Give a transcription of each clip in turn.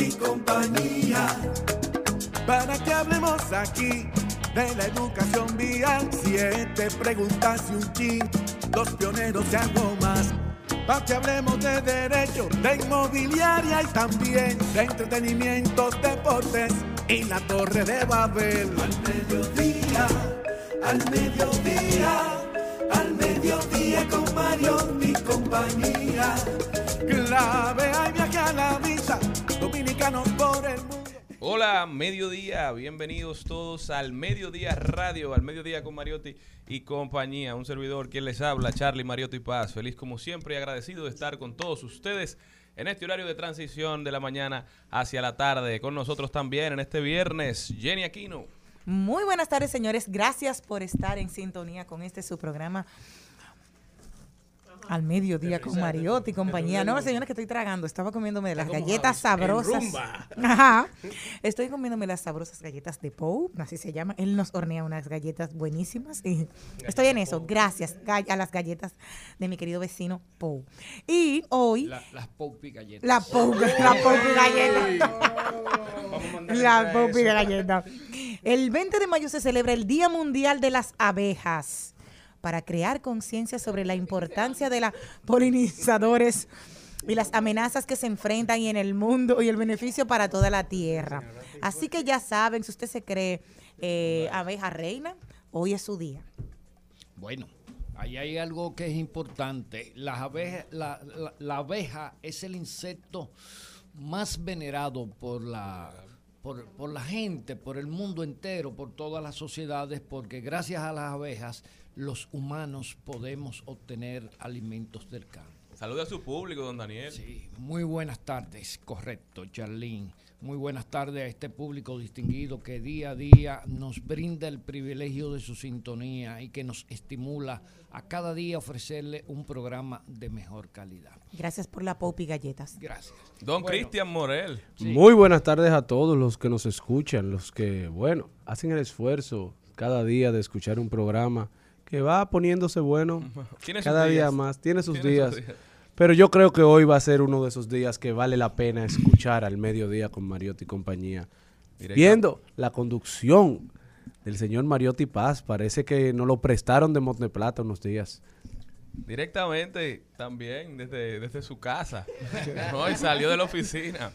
Y compañía para que hablemos aquí de la educación vial. Siete preguntas y un chin, los pioneros y algo más. Para que hablemos de derecho, de inmobiliaria y también de entretenimiento, deportes y la torre de Babel. Al mediodía, al mediodía, al mediodía con Mario y compañía. Clave hay viaje a la vista, dominicanos por el mundo. Hola, mediodía, bienvenidos todos al Mediodía Radio, al Mediodía con Mariotti y compañía. Un servidor quien les habla, Charlie Mariotti Paz. Feliz como siempre y agradecido de estar con todos ustedes en este horario de transición de la mañana hacia la tarde. Con nosotros también en este viernes, Jenny Aquino. Muy buenas tardes, señores. Gracias por estar en sintonía con este su programa al mediodía con Mariotti y compañía. No, señores, que estoy tragando. Estaba comiéndome de las galletas sabrosas. Ajá. Estoy comiéndome las sabrosas galletas de Pou, así se llama. Él nos hornea unas galletas buenísimas. Y estoy en eso. Gracias a las galletas de mi querido vecino Pou. Y hoy. La, las Poupi galletas. La Poupi, la Poupi galleta. la Poupi galleta. El 20 de mayo se celebra el Día Mundial de las Abejas para crear conciencia sobre la importancia de los polinizadores y las amenazas que se enfrentan en el mundo y el beneficio para toda la tierra. Así que ya saben, si usted se cree eh, abeja reina, hoy es su día. Bueno, ahí hay algo que es importante. La, la, la abeja es el insecto más venerado por la por, por, la gente, por el mundo entero, por todas las sociedades, porque gracias a las abejas los humanos podemos obtener alimentos del campo. Saluda a su público, don Daniel. Sí, muy buenas tardes, correcto, Charlene. Muy buenas tardes a este público distinguido que día a día nos brinda el privilegio de su sintonía y que nos estimula a cada día ofrecerle un programa de mejor calidad. Gracias por la Popi Galletas. Gracias. Don bueno, Cristian Morel. Sí. Muy buenas tardes a todos los que nos escuchan, los que, bueno, hacen el esfuerzo cada día de escuchar un programa que va poniéndose bueno cada día más, tiene sus ¿Tiene días. Pero yo creo que hoy va a ser uno de esos días que vale la pena escuchar al mediodía con Mariotti y compañía. Directo. Viendo la conducción del señor Mariotti Paz, parece que nos lo prestaron de Monte Plata unos días. Directamente también desde, desde su casa. no, y salió de la oficina.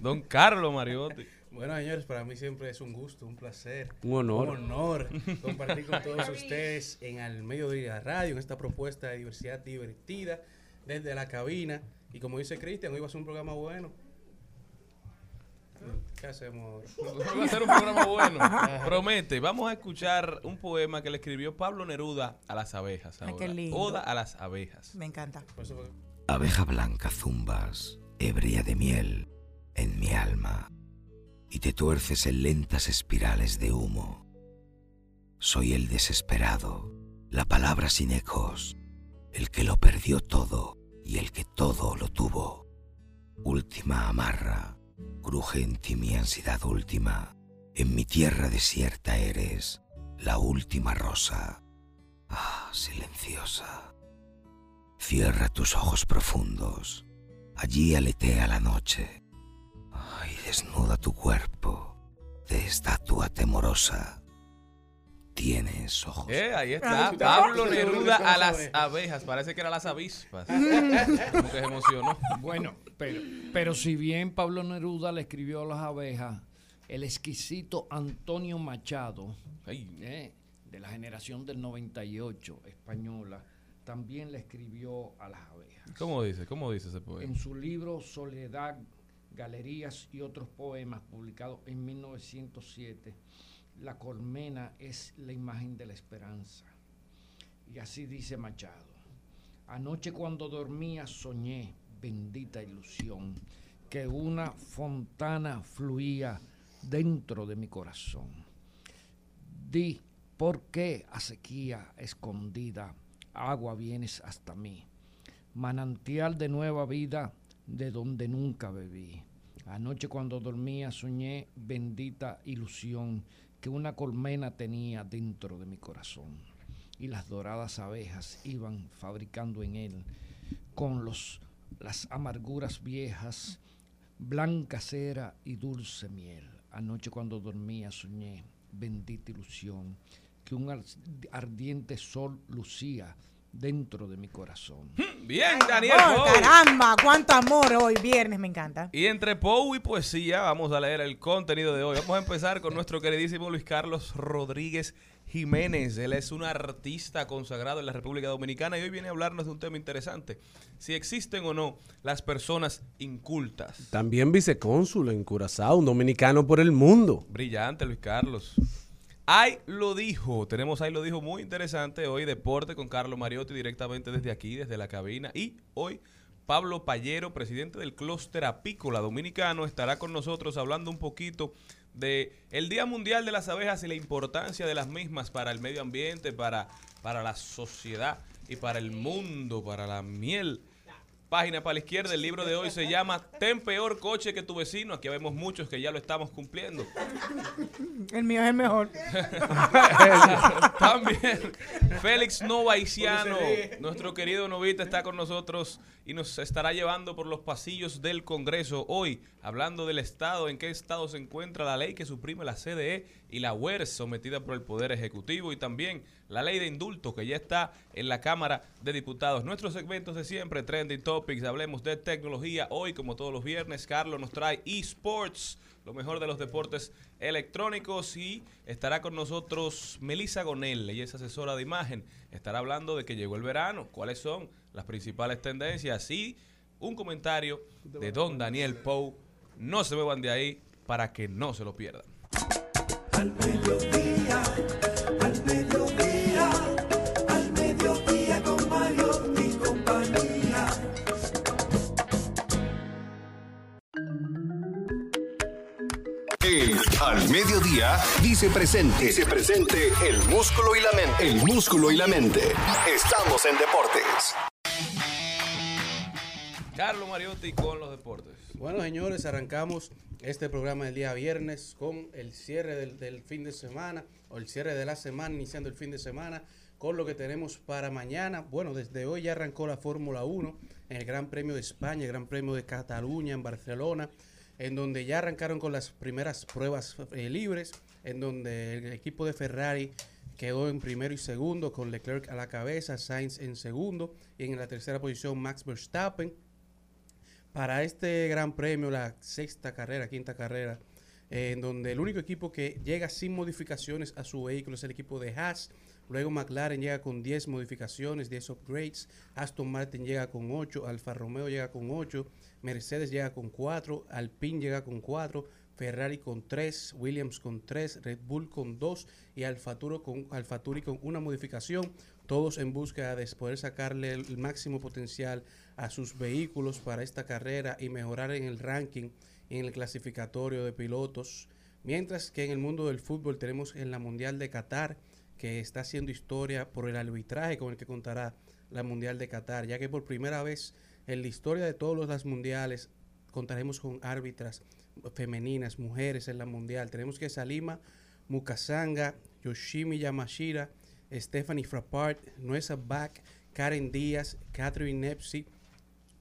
Don Carlos Mariotti. Bueno, señores, para mí siempre es un gusto, un placer. Un honor. Un honor compartir con todos ustedes en Al Mediodía Radio, en esta propuesta de diversidad divertida desde la cabina. Y como dice Cristian, hoy va a ser un programa bueno. ¿Qué hacemos? Va a ser un programa bueno. Promete. Vamos a escuchar un poema que le escribió Pablo Neruda a las abejas. Ay, qué lindo. Oda a las abejas. Me encanta. Abeja blanca zumbas, ebria de miel, en mi alma y te tuerces en lentas espirales de humo. Soy el desesperado, la palabra sin ecos, el que lo perdió todo y el que todo lo tuvo. Última amarra, cruje en ti mi ansiedad última. En mi tierra desierta eres la última rosa. Ah, silenciosa. Cierra tus ojos profundos. Allí aletea la noche. Desnuda tu cuerpo de estatua temorosa. Tienes ojos. Eh, ahí está. Pablo Neruda a las abejas. Parece que eran las avispas. Como que se emocionó. Bueno, pero, pero si bien Pablo Neruda le escribió a las abejas, el exquisito Antonio Machado, eh, de la generación del 98 española, también le escribió a las abejas. ¿Cómo dice? ¿Cómo dice ese poema? En su libro Soledad, Galerías y otros poemas, publicado en 1907, la colmena es la imagen de la esperanza. Y así dice Machado. Anoche cuando dormía soñé, bendita ilusión, que una fontana fluía dentro de mi corazón. Di, ¿por qué a sequía escondida agua vienes hasta mí? Manantial de nueva vida de donde nunca bebí. Anoche cuando dormía soñé bendita ilusión que una colmena tenía dentro de mi corazón y las doradas abejas iban fabricando en él con los, las amarguras viejas, blanca cera y dulce miel. Anoche cuando dormía soñé, bendita ilusión, que un ardiente sol lucía dentro de mi corazón. Bien, Daniel. caramba, cuánto amor hoy, viernes, me encanta. Y entre Pou y poesía, vamos a leer el contenido de hoy. Vamos a empezar con nuestro queridísimo Luis Carlos Rodríguez Jiménez. Él es un artista consagrado en la República Dominicana y hoy viene a hablarnos de un tema interesante. Si existen o no las personas incultas. También vicecónsul en Curazao, un dominicano por el mundo. Brillante, Luis Carlos. Ay lo dijo, tenemos Ay lo dijo muy interesante hoy, deporte con Carlos Mariotti directamente desde aquí, desde la cabina. Y hoy Pablo Payero, presidente del clúster apícola dominicano, estará con nosotros hablando un poquito de el Día Mundial de las Abejas y la importancia de las mismas para el medio ambiente, para, para la sociedad y para el mundo, para la miel página para la izquierda. El libro de hoy se llama Ten peor coche que tu vecino. Aquí vemos muchos que ya lo estamos cumpliendo. El mío es el mejor. También Félix Novaiciano, nuestro querido novita, está con nosotros y nos estará llevando por los pasillos del Congreso hoy, hablando del Estado, en qué estado se encuentra la ley que suprime la CDE y la UERS sometida por el Poder Ejecutivo y también la ley de indulto que ya está en la Cámara de Diputados. Nuestros segmentos de siempre, Trending Topics, hablemos de tecnología. Hoy, como todos los viernes, Carlos nos trae eSports, lo mejor de los deportes electrónicos y estará con nosotros Melissa Gonel, ella es asesora de imagen. Estará hablando de que llegó el verano, cuáles son las principales tendencias y un comentario de don Daniel Pou. No se muevan de ahí para que no se lo pierdan. Al mediodía, al mediodía, al mediodía con Mario y compañía. El Al Mediodía dice presente. Dice presente el músculo y la mente. El músculo y la mente. Estamos en deportes. Carlos Mariotti con los deportes. Bueno, señores, arrancamos este programa del día viernes con el cierre del, fin de semana o el cierre de la semana, iniciando el fin de semana, con lo que tenemos para mañana. Bueno, desde hoy ya arrancó la Fórmula 1 en el Gran Premio de España, el Gran Premio de Cataluña, en Barcelona, en donde ya arrancaron con las primeras pruebas eh, libres, en donde el equipo de Ferrari quedó en primero y segundo, con Leclerc a la cabeza, Sainz en segundo, y en la tercera posición Max Verstappen para este gran premio, la sexta carrera, quinta carrera, eh, en donde el único equipo que llega sin modificaciones a su vehículo es el equipo de Haas. Luego McLaren llega con 10 modificaciones, 10 upgrades. Aston Martin llega con 8, Alfa Romeo llega con 8, Mercedes llega con 4, Alpine llega con 4, Ferrari con 3, Williams con 3, Red Bull con 2 y Alfa, con, Alfa Turi con una modificación. Todos en busca de poder sacarle el máximo potencial a sus vehículos para esta carrera y mejorar en el ranking en el clasificatorio de pilotos. Mientras que en el mundo del fútbol tenemos en la Mundial de Qatar, que está haciendo historia por el arbitraje con el que contará la Mundial de Qatar, ya que por primera vez en la historia de todos los mundiales contaremos con árbitras femeninas, mujeres en la Mundial. Tenemos que Salima Mukasanga, Yoshimi Yamashira, Stephanie Frappart, Nuesa Back, Karen Díaz, Catherine Nepsi,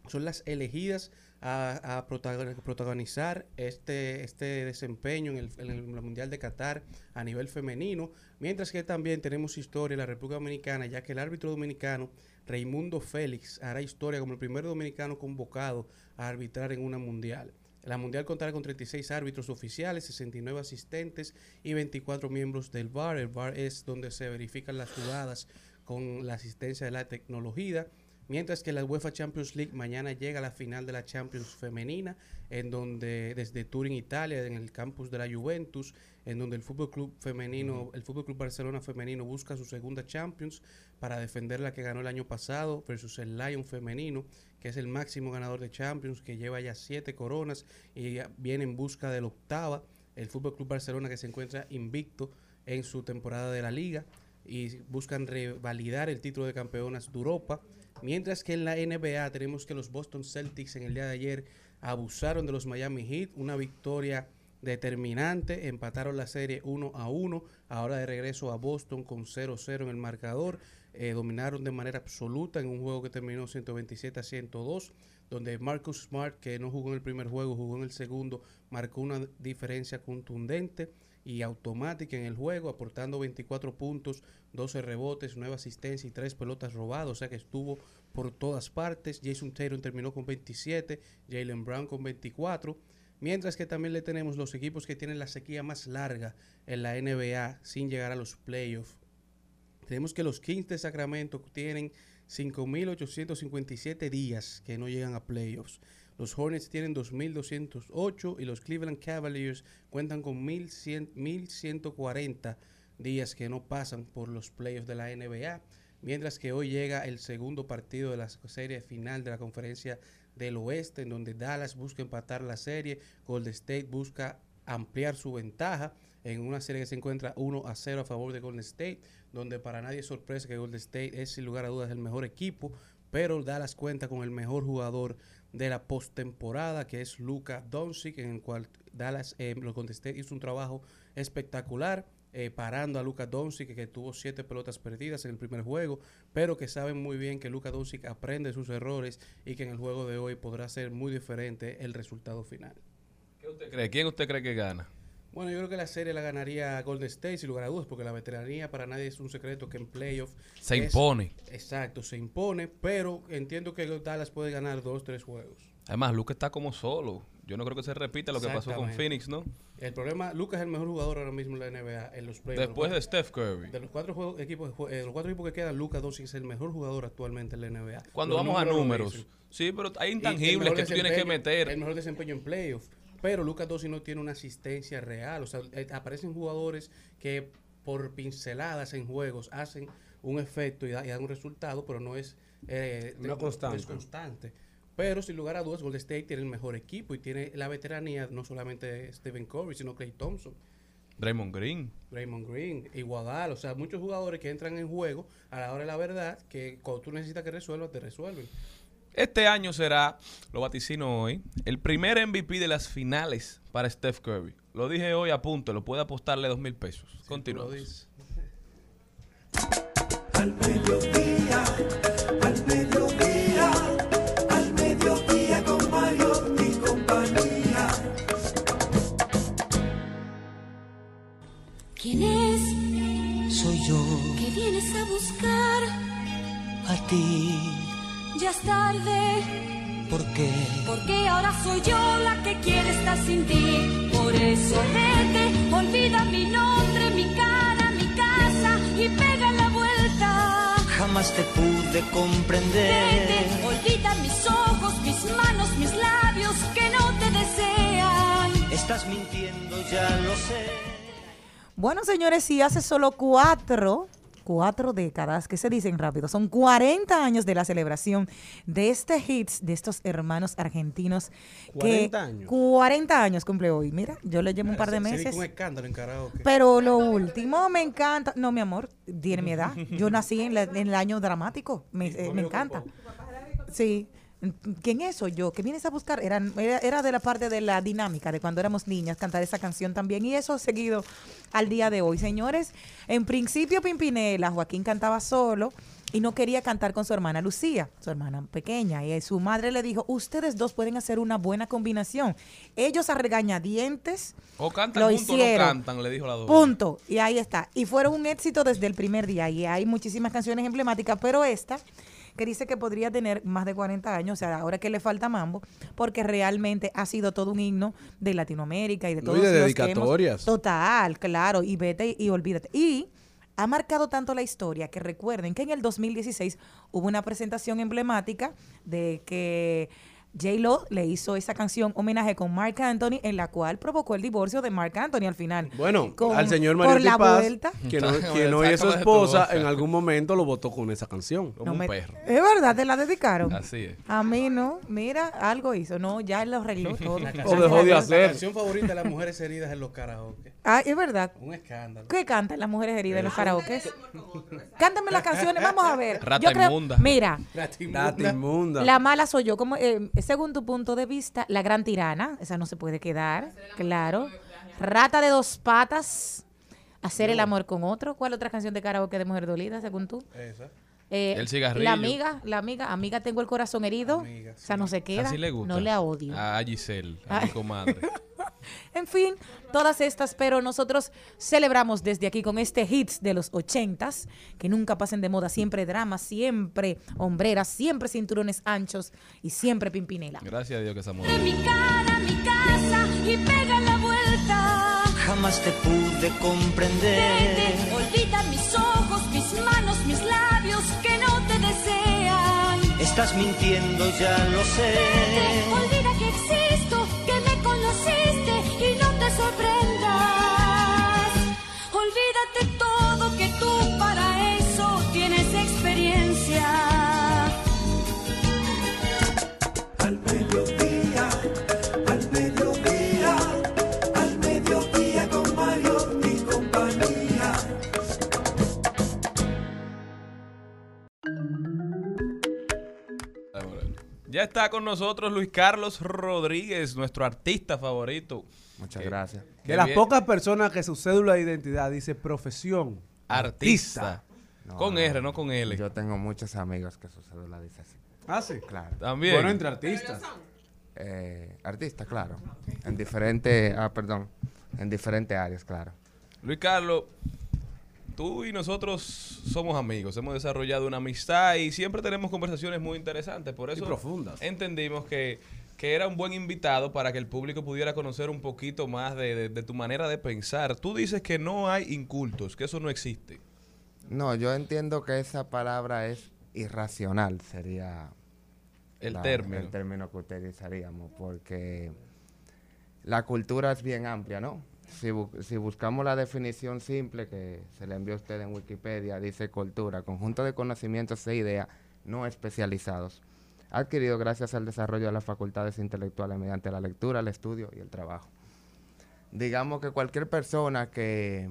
son las elegidas a, protagonizar este, este desempeño en el, Mundial de Qatar a nivel femenino, mientras que también tenemos historia en la República Dominicana, ya que el árbitro dominicano Raimundo Félix hará historia como el primer dominicano convocado a arbitrar en una mundial. La mundial contará con 36 árbitros oficiales, 69 asistentes y 24 miembros del VAR. El VAR es donde se verifican las jugadas con la asistencia de la tecnología. Mientras que la UEFA Champions League mañana llega a la final de la Champions femenina, en donde desde Turín, Italia, en el campus de la Juventus, en donde el Fútbol Club femenino, el Fútbol Club Barcelona femenino busca su segunda Champions para defender la que ganó el año pasado versus el Lion femenino, que es el máximo ganador de Champions, que lleva ya siete coronas y viene en busca de la octava. El Fútbol Club Barcelona que se encuentra invicto en su temporada de la liga y buscan revalidar el título de campeonas de Europa. Mientras que en la NBA tenemos que los Boston Celtics en el día de ayer abusaron de los Miami Heat, una victoria determinante, empataron la serie 1 a 1, ahora de regreso a Boston con 0-0 en el marcador, eh, dominaron de manera absoluta en un juego que terminó 127 a 102, donde Marcus Smart, que no jugó en el primer juego, jugó en el segundo, marcó una diferencia contundente y automática en el juego, aportando 24 puntos, 12 rebotes, 9 asistencias y 3 pelotas robadas, o sea que estuvo por todas partes. Jason Taylor terminó con 27, Jalen Brown con 24. Mientras que también le tenemos los equipos que tienen la sequía más larga en la NBA sin llegar a los playoffs. Tenemos que los Kings de Sacramento tienen 5.857 días que no llegan a playoffs. Los Hornets tienen 2.208 y los Cleveland Cavaliers cuentan con 1.140 días que no pasan por los playoffs de la NBA. Mientras que hoy llega el segundo partido de la serie final de la conferencia del oeste, en donde Dallas busca empatar la serie, Golden State busca ampliar su ventaja en una serie que se encuentra 1 a 0 a favor de Golden State, donde para nadie es sorpresa que Golden State es sin lugar a dudas el mejor equipo, pero Dallas cuenta con el mejor jugador de la postemporada, que es Luca Doncic, en el cual Dallas, eh, lo contesté, hizo un trabajo espectacular. Eh, parando a Luca Doncic, que, tuvo siete pelotas perdidas en el primer juego, pero que saben muy bien que Luca Doncic aprende sus errores y que en el juego de hoy podrá ser muy diferente el resultado final. ¿Qué usted cree? ¿Quién usted cree que gana? Bueno, yo creo que la serie la ganaría Golden State, sin lugar a dudas, porque la veteranía para nadie es un secreto que en playoff... Se impone. Exacto, se impone, pero entiendo que Dallas puede ganar dos, tres juegos. Además, Lucas está como solo. Yo no creo que se repita lo que pasó con Phoenix, ¿no? El problema, Lucas es el mejor jugador ahora mismo en la NBA, en los playoffs. Después de Steph Curry. De los cuatro equipos, eh, los cuatro equipos que quedan, Lucas Doncic es el mejor jugador actualmente en la NBA. Cuando vamos a números. Sí, pero hay intangibles que tú tienes que meter. El mejor desempeño en playoffs. Pero Lucas Dossi no tiene una asistencia real. O sea, eh, aparecen jugadores que por pinceladas en juegos hacen un efecto y, dan un resultado, pero no es, eh, constante. Pero sin lugar a dudas, Golden State tiene el mejor equipo y tiene la veteranía no solamente Stephen Curry, sino Clay Thompson. Draymond Green. Draymond Green, Iguadal, o sea, muchos jugadores que entran en juego a la hora de la verdad, que cuando tú necesitas que resuelva, te resuelven. Este año será, lo vaticino hoy, el primer MVP de las finales para Steph Curry. Lo dije hoy a punto, lo puede apostarle dos mil pesos. Continuamos. Al mediodía, ¿Quién es? Soy yo. ¿Qué vienes a buscar? A ti ya es tarde. ¿Por qué? Porque ahora soy yo la que quiere estar sin ti. Por eso vete, olvida mi nombre, mi cara, mi casa y pega la vuelta. Jamás te pude comprender. Vete, olvida mis ojos, mis manos, mis labios que no te desean. Estás mintiendo, ya lo sé. Bueno, señores, si hace solo cuatro cuatro décadas, que se dicen rápido, son 40 años de la celebración de este hits de estos hermanos argentinos. 40 años. 40 años cumple hoy. Mira, yo le llevo un par de Se- se meses. un escándalo en karaoke. Pero lo último me encanta. No, mi amor, tiene mi edad. Yo nací en, la- en el año dramático. Me, eh, me encanta. Sí. ¿Quién es? Soy yo. ¿Qué vienes a buscar? Era, era de la parte de la dinámica de cuando éramos niñas, cantar esa canción también. Y eso seguido al día de hoy. Señores, en principio Pimpinela, Joaquín cantaba solo y no quería cantar con su hermana Lucía, su hermana pequeña. Y su madre le dijo, ustedes dos pueden hacer una buena combinación. Ellos a regañadientes O cantan lo juntos o no hicieron. cantan, le dijo la. Punto. Y ahí está. Y fueron un éxito desde el primer día. Y hay muchísimas canciones emblemáticas, pero esta, que dice que podría tener más de 40 años, o sea, ahora que le falta mambo, porque realmente ha sido todo un himno de Latinoamérica y de No, todos y de los que hemos- dedicatorias. Total, claro. Y vete y olvídate. Y ha marcado tanto la historia que recuerden que en el 2016 hubo una presentación emblemática de que J-Lo le hizo esa canción homenaje con Mark Anthony, en la cual provocó el divorcio de Mark Anthony al final. Bueno, Con- al señor por Mario la Paz, vuelta. quien, hoy- Sácame- quien hoy es su esposa, en algún momento lo votó con esa canción. Como No un me- perro. Es verdad, te la dedicaron. Así es. A mí no. Mira, algo hizo. No, ya él lo arregló todo. O dejó de hacer. La canción favorita de las mujeres heridas en los karaoke. Ah, es verdad. Un escándalo. ¿Qué cantan las mujeres heridas en los karaoke? Cántame las canciones, vamos a ver. Rata Yo creo- inmunda. Mira, Inmunda. inmunda. la mala soy yo. Como, eh, según tu punto de vista, la gran tirana, esa no se puede quedar, claro. Rata de dos patas, hacer el amor con otro. ¿Cuál otra canción de karaoke de mujer dolida, según tú? Esa. Eh, El cigarrillo. La amiga, la amiga, amiga, tengo el corazón herido. Amiga, o sea, no se queda. Así le gusta. No le odio. A Giselle, a mi comadre. En fin, todas estas, pero nosotros celebramos desde aquí con este hits de los ochentas, que nunca pasen de moda, siempre drama, siempre hombreras, siempre cinturones anchos y siempre pimpinela. Gracias a Dios que esa De mujer. mi cara mi casa y pega la vuelta. Jamás te pude comprender. Vete, olvida mis ojos, mis manos, mis labios que no te desean. Estás mintiendo, ya lo sé. Vete, olvida que existo, que me conociste y no te sorprendas. Ya está con nosotros Luis Carlos Rodríguez, nuestro artista favorito. Muchas Que- gracias. que De las bien- pocas personas que su cédula de identidad dice profesión. Artista. No, con R, no con L. Yo tengo muchos amigos que su cédula dice así. Ah, sí. Claro. También. Bueno, entre artistas. Eh, artista, claro. En diferentes, ah, perdón, en diferentes áreas, claro. Luis Carlos, tú y nosotros somos amigos, hemos desarrollado una amistad y siempre tenemos conversaciones muy interesantes. Por eso profundas. entendimos que, que era un buen invitado para que el público pudiera conocer un poquito más de, de- de tu manera de pensar. Tú dices que no hay incultos, que eso no existe. No, yo entiendo que esa palabra es irracional, sería El la- término. el término que utilizaríamos, porque la cultura es bien amplia, ¿no? Si, bu- si buscamos la definición simple que se le envió a usted en Wikipedia, dice cultura, conjunto de conocimientos e ideas no especializados, adquirido gracias al desarrollo de las facultades intelectuales mediante la lectura, el estudio y el trabajo. Digamos que cualquier persona que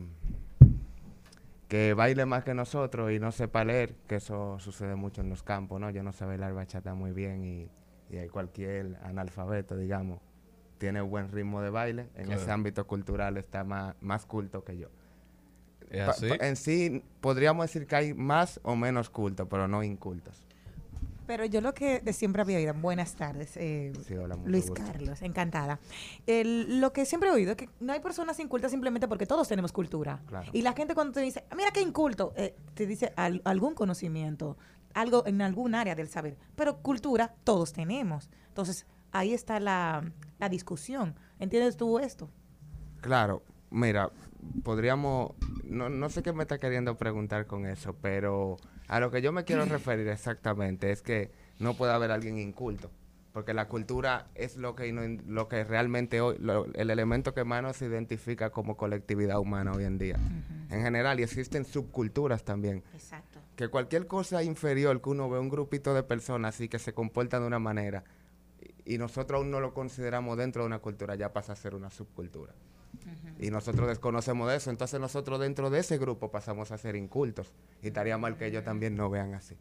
que baile más que nosotros y no sepa leer, que eso sucede mucho en los campos, ¿no? Yo no sé bailar bachata muy bien y, y hay cualquier analfabeto, digamos, tiene buen ritmo de baile, en Claro. ese ámbito cultural está más, más culto que yo. ¿Es Pa- así? pa- en sí, podríamos decir que hay más o menos cultos, pero no incultos. Pero yo lo que de siempre había oído, buenas tardes, eh, Sí, hola, Luis gusto. Carlos, encantada. El- lo que siempre he oído es que no hay personas incultas simplemente porque todos tenemos cultura. Claro. Y la gente cuando te dice, "Ah, mira qué inculto, eh, te dice al- algún conocimiento, algo en algún área del saber. Pero cultura todos tenemos. Entonces, ahí está la, la discusión. ¿Entiendes tú esto? Claro, mira, podríamos, no, no sé qué me está queriendo preguntar con eso, pero a lo que yo me quiero referir exactamente es que no puede haber alguien inculto, porque la cultura es lo que, lo que realmente hoy, lo- el elemento que más nos identifica como colectividad humana hoy en día. en general y existen subculturas también. Exacto. Que cualquier cosa inferior que uno ve un grupito de personas así que se comportan de una manera y nosotros aún no lo consideramos dentro de una cultura, ya pasa a ser una subcultura. Y nosotros desconocemos de eso, entonces nosotros dentro de ese grupo pasamos a ser incultos. Y estaría mal que ellos también no vean así.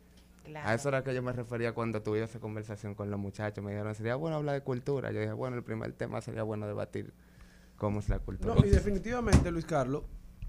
A eso era que yo me refería cuando tuve esa conversación con los muchachos. Me dijeron, sería bueno hablar de cultura. Yo dije, bueno, el primer tema sería bueno debatir cómo es la cultura. No, y definitivamente, Luis Carlos,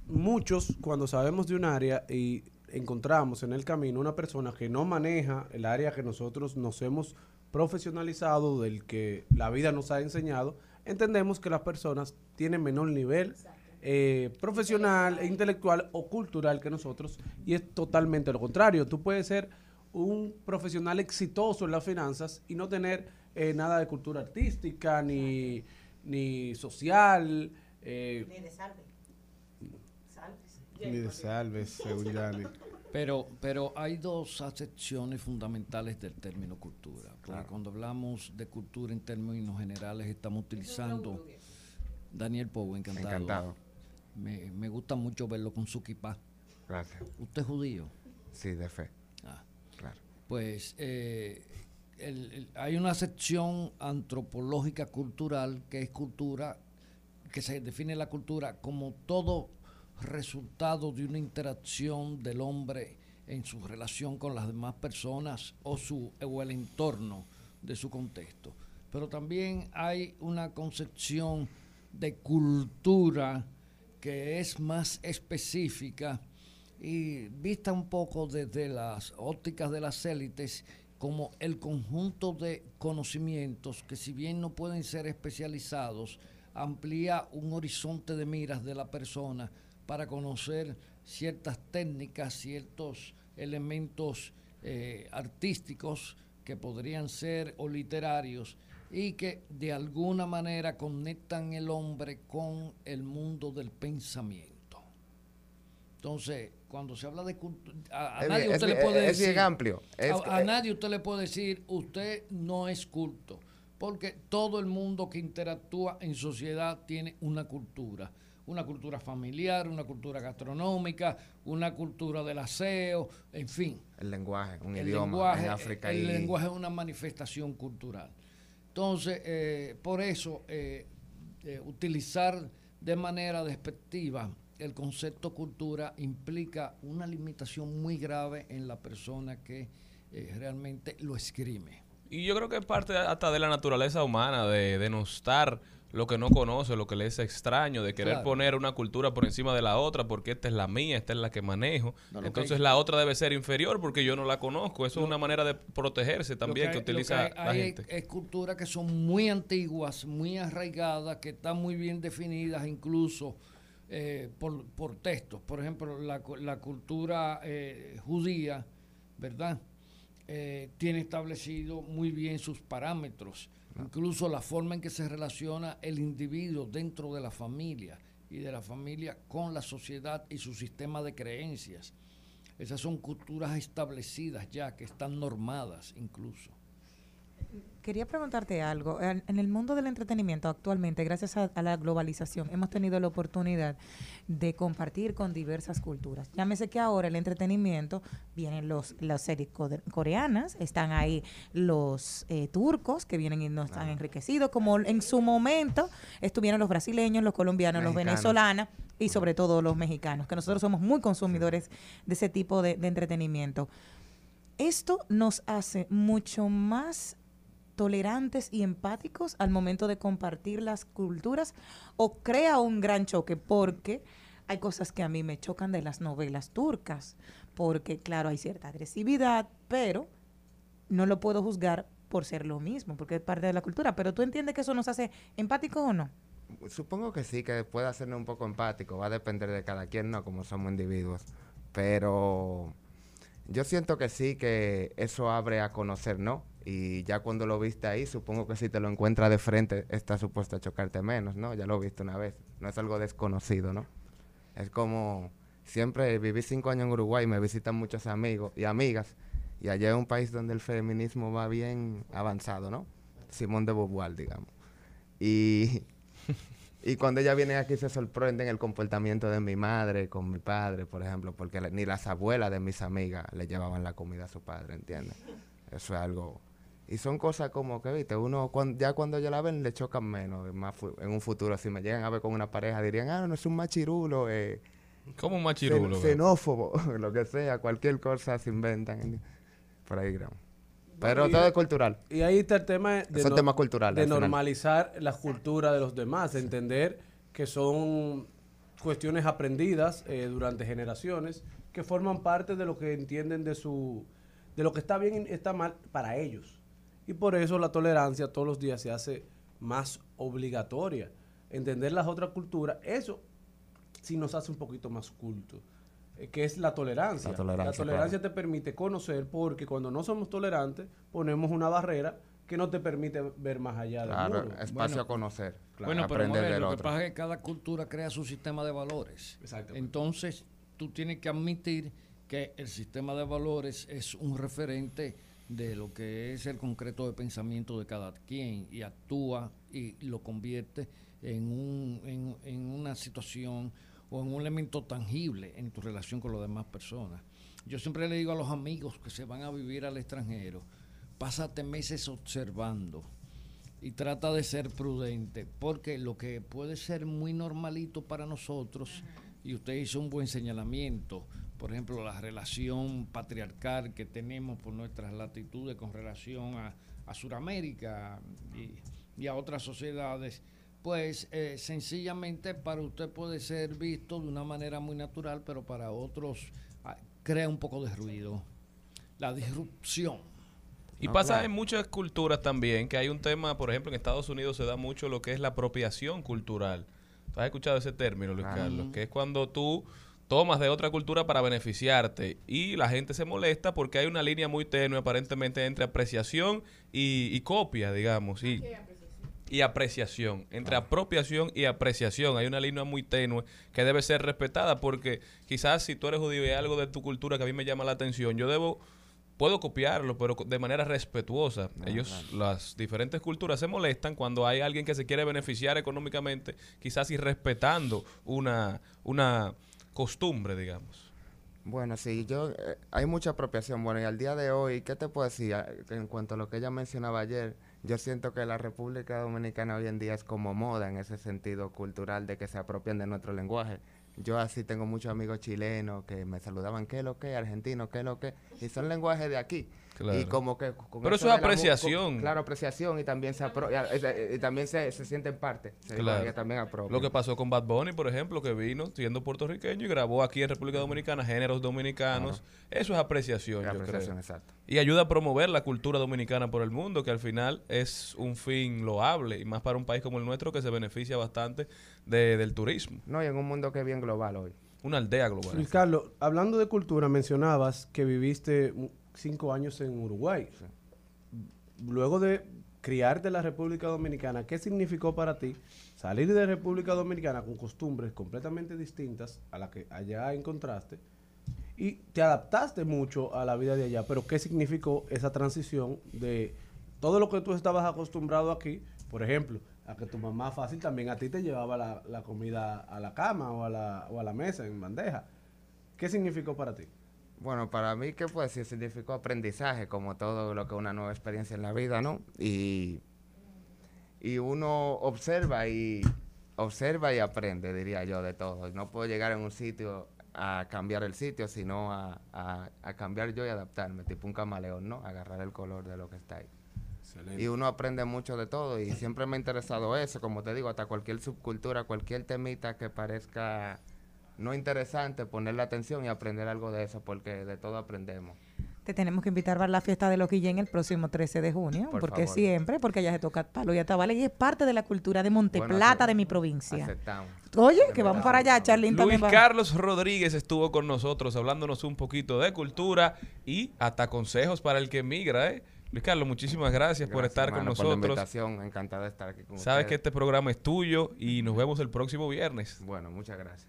muchos cuando sabemos de un área y encontramos en el camino una persona que no maneja el área que nosotros nos hemos profesionalizado, del que la vida nos ha enseñado, entendemos que las personas tienen menor nivel eh, profesional, e intelectual o cultural que nosotros y es totalmente lo contrario. Tú puedes ser un profesional exitoso en las finanzas y no tener eh, nada de cultura artística ni, ni social. Eh, ni de salve. Ni de salve, seguridad. Pero, pero hay dos acepciones fundamentales del término cultura. Porque cuando hablamos de cultura en términos generales estamos utilizando Daniel Pou, encantado. Encantado. Me, me gusta mucho verlo con su kipá. Gracias. ¿Usted es judío? Sí, de fe. Ah. Claro. Pues eh, hay una sección antropológica cultural que es cultura, que se define la cultura como todo resultado de una interacción del hombre en su relación con las demás personas o, su, o el entorno de su contexto. Pero también hay una concepción de cultura que es más específica y vista un poco desde las ópticas de las élites como el conjunto de conocimientos que si bien no pueden ser especializados, amplía un horizonte de miras de la persona para conocer ciertas técnicas, ciertos elementos eh, artísticos que podrían ser o literarios y que de alguna manera conectan el hombre con el mundo del pensamiento. Entonces, cuando se habla de cultura, a, nadie usted le puede decir, amplio. a, nadie usted le puede decir, usted no es culto, porque todo el mundo que interactúa en sociedad tiene una cultura una cultura familiar, una cultura gastronómica, una cultura del aseo, en fin. El lenguaje, un idioma en África. El, lenguaje es una manifestación cultural. Entonces, eh, por eso, eh, eh, utilizar de manera despectiva el concepto cultura implica una limitación muy grave en la persona que realmente lo escribe. Y yo creo que es parte hasta de la naturaleza humana, de denostar lo que no conoce, lo que le es extraño, de querer poner una cultura por encima de la otra, porque esta es la mía, esta es la que manejo. Entonces la otra debe ser inferior porque yo no la conozco. Eso es una manera de protegerse también que, utiliza la gente. Es culturas que son muy antiguas, muy arraigadas, que están muy bien definidas incluso eh, por, por, textos. Por ejemplo, la, la cultura eh, judía, ¿verdad? Eh, tiene establecido muy bien sus parámetros incluso la forma en que se relaciona el individuo dentro de la familia y de la familia con la sociedad y su sistema de creencias. Esas son culturas establecidas ya, que están normadas incluso. Quería preguntarte algo. En, el mundo del entretenimiento actualmente, gracias a, la globalización, hemos tenido la oportunidad de compartir con diversas culturas. Llámese que ahora el entretenimiento vienen los las series coreanas, están ahí los eh, turcos que vienen y nos han enriquecido, como en su momento estuvieron los brasileños, los colombianos, los venezolanos y sobre todo los mexicanos, que nosotros somos muy consumidores de ese tipo de entretenimiento. Esto nos hace mucho más tolerantes y empáticos al momento de compartir las culturas o crea un gran choque porque hay cosas que a mí me chocan de las novelas turcas, porque claro, hay cierta agresividad, pero no lo puedo juzgar por ser lo mismo, porque es parte de la cultura, pero tú entiendes que eso nos hace empáticos o no? Supongo que sí, que puede hacernos un poco empático, va a depender de cada quien, no como somos individuos, pero yo siento que sí, que eso abre a conocer, ¿no? Y ya cuando lo viste ahí, supongo que si te lo encuentras de frente, está supuesto a chocarte menos, ¿no? Ya lo viste una vez. No es algo desconocido, ¿no? Es como, siempre viví cinco años en Uruguay, me visitan muchos amigos y amigas, y allá es un país donde el feminismo va bien avanzado, ¿no? Simón de Beauvoir, digamos. Y Y cuando ella viene aquí se sorprenden el comportamiento de mi madre con mi padre, por ejemplo, porque ni las abuelas de mis amigas le llevaban la comida a su padre, ¿entiendes? Eso es algo... Y son cosas como que, viste, uno cuan- ya cuando ya la ven le chocan menos. más fu- en un futuro, si me llegan a ver con una pareja, dirían, ah, no es un machirulo, eh, ¿Cómo un xen- machirulo? xenófobo, lo que sea, cualquier cosa se inventan. Por ahí, gran. Pero todo es cultural. Y ahí está el tema de, no- temas culturales, de al final. normalizar la cultura de los demás, de entender que son cuestiones aprendidas eh, durante generaciones que forman parte de lo que entienden de su de lo que está bien y está mal para ellos. Y por eso la tolerancia todos los días se hace más obligatoria. Entender las otras culturas, eso sí nos hace un poquito más culto, eh, que es la tolerancia. La tolerancia, tolerancia te permite conocer porque cuando no somos tolerantes ponemos una barrera que no te permite ver más allá del Claro, muro. espacio a conocer. Bueno, pero aprender del lo que pasa es que cada cultura crea su sistema de valores. Entonces, tú tienes que admitir que el sistema de valores es un referente de lo que es el concreto de pensamiento de cada quien y actúa y lo convierte en, un, en, en una situación o en un elemento tangible en tu relación con las demás personas. Yo siempre le digo a los amigos que se van a vivir al extranjero, pásate meses observando y trata de ser prudente, porque lo que puede ser muy normalito para nosotros, y usted hizo un buen señalamiento, por ejemplo, la relación patriarcal que tenemos por nuestras latitudes con relación a, a Sudamérica y, y a otras sociedades, pues eh, sencillamente para usted puede ser visto de una manera muy natural, pero para otros ah, crea un poco de ruido. La disrupción. Y No, pasa claro. en muchas culturas también que hay un tema, por ejemplo, en Estados Unidos se da mucho lo que es la apropiación cultural. ¿Tú has escuchado ese término, Luis Claro. Carlos? Que es cuando tú tomas de otra cultura para beneficiarte y la gente se molesta porque hay una línea muy tenue aparentemente entre apreciación y, y copia, digamos. Y, y apreciación. Entre apropiación y apreciación. Hay una línea muy tenue que debe ser respetada porque quizás si tú eres judío y hay algo de tu cultura que a mí me llama la atención, yo debo puedo copiarlo, pero de manera respetuosa. Ellos, las diferentes culturas se molestan cuando hay alguien que se quiere beneficiar económicamente, quizás y respetando una, una costumbre, digamos. Bueno, sí, yo eh, hay mucha apropiación. Bueno, y al día de hoy, ¿qué te puedo decir? Ah, En cuanto a lo que ella mencionaba ayer, yo siento que la República Dominicana hoy en día es como moda en ese sentido cultural de que se apropian de nuestro lenguaje. Yo así tengo muchos amigos chilenos que me saludaban, ¿qué es lo que? Argentino, ¿qué es lo que? Y son lenguajes de aquí. Claro. Y como que... con Pero eso es apreciación. claro, apreciación y también se, apro- y- y- y también se, se sienten parte. Se Claro. que también. Lo que pasó con Bad Bunny, por ejemplo, que vino siendo puertorriqueño y grabó aquí en República Dominicana géneros dominicanos. Eso es apreciación, yo apreciación, creo. exacto. Y ayuda a promover la cultura dominicana por el mundo, que al final es un fin loable, y más para un país como el nuestro que se beneficia bastante de- del turismo. No, y en un mundo que es bien global hoy. Una aldea global. Luis Carlos, hablando de cultura, mencionabas que viviste cinco años en Uruguay. Luego de criarte en la República Dominicana, ¿qué significó para ti salir de República Dominicana con costumbres completamente distintas a las que allá encontraste? Y te adaptaste mucho a la vida de allá, pero ¿qué significó esa transición de todo lo que tú estabas acostumbrado aquí? Por ejemplo, a que tu mamá fácil también a ti te llevaba la, la comida a la cama o a la, o a la mesa en bandeja. ¿Qué significó para ti? Bueno, para mí, ¿qué puedo decir? Significó aprendizaje, como todo lo que es una nueva experiencia en la vida, ¿no? Y, y uno observa y observa y aprende, diría yo, de todo. No puedo llegar en un sitio a cambiar el sitio, sino a, a- a cambiar yo y adaptarme, tipo un camaleón, ¿no? Agarrar el color de lo que está ahí. Y uno aprende mucho de todo y siempre me ha interesado eso, como te digo, hasta cualquier subcultura, cualquier temita que parezca no interesante, ponerle atención y aprender algo de eso, porque de todo aprendemos. Te tenemos que invitar a la fiesta de los Guillén el próximo 13 de junio, Por porque favor. siempre, porque allá se toca palo y atabales y es parte de la cultura de Monteplata Bueno, de mi provincia. Aceptamos. Oye, que vamos para allá, Charlene Luis también va. Carlos Rodríguez estuvo con nosotros hablándonos un poquito de cultura y hasta consejos para el que migra, ¿eh? Luis Carlos, muchísimas gracias, por estar con hermano, por la nosotros. invitación, encantado de estar aquí con Sabes que este programa es tuyo y nos vemos el próximo viernes. Bueno, muchas gracias.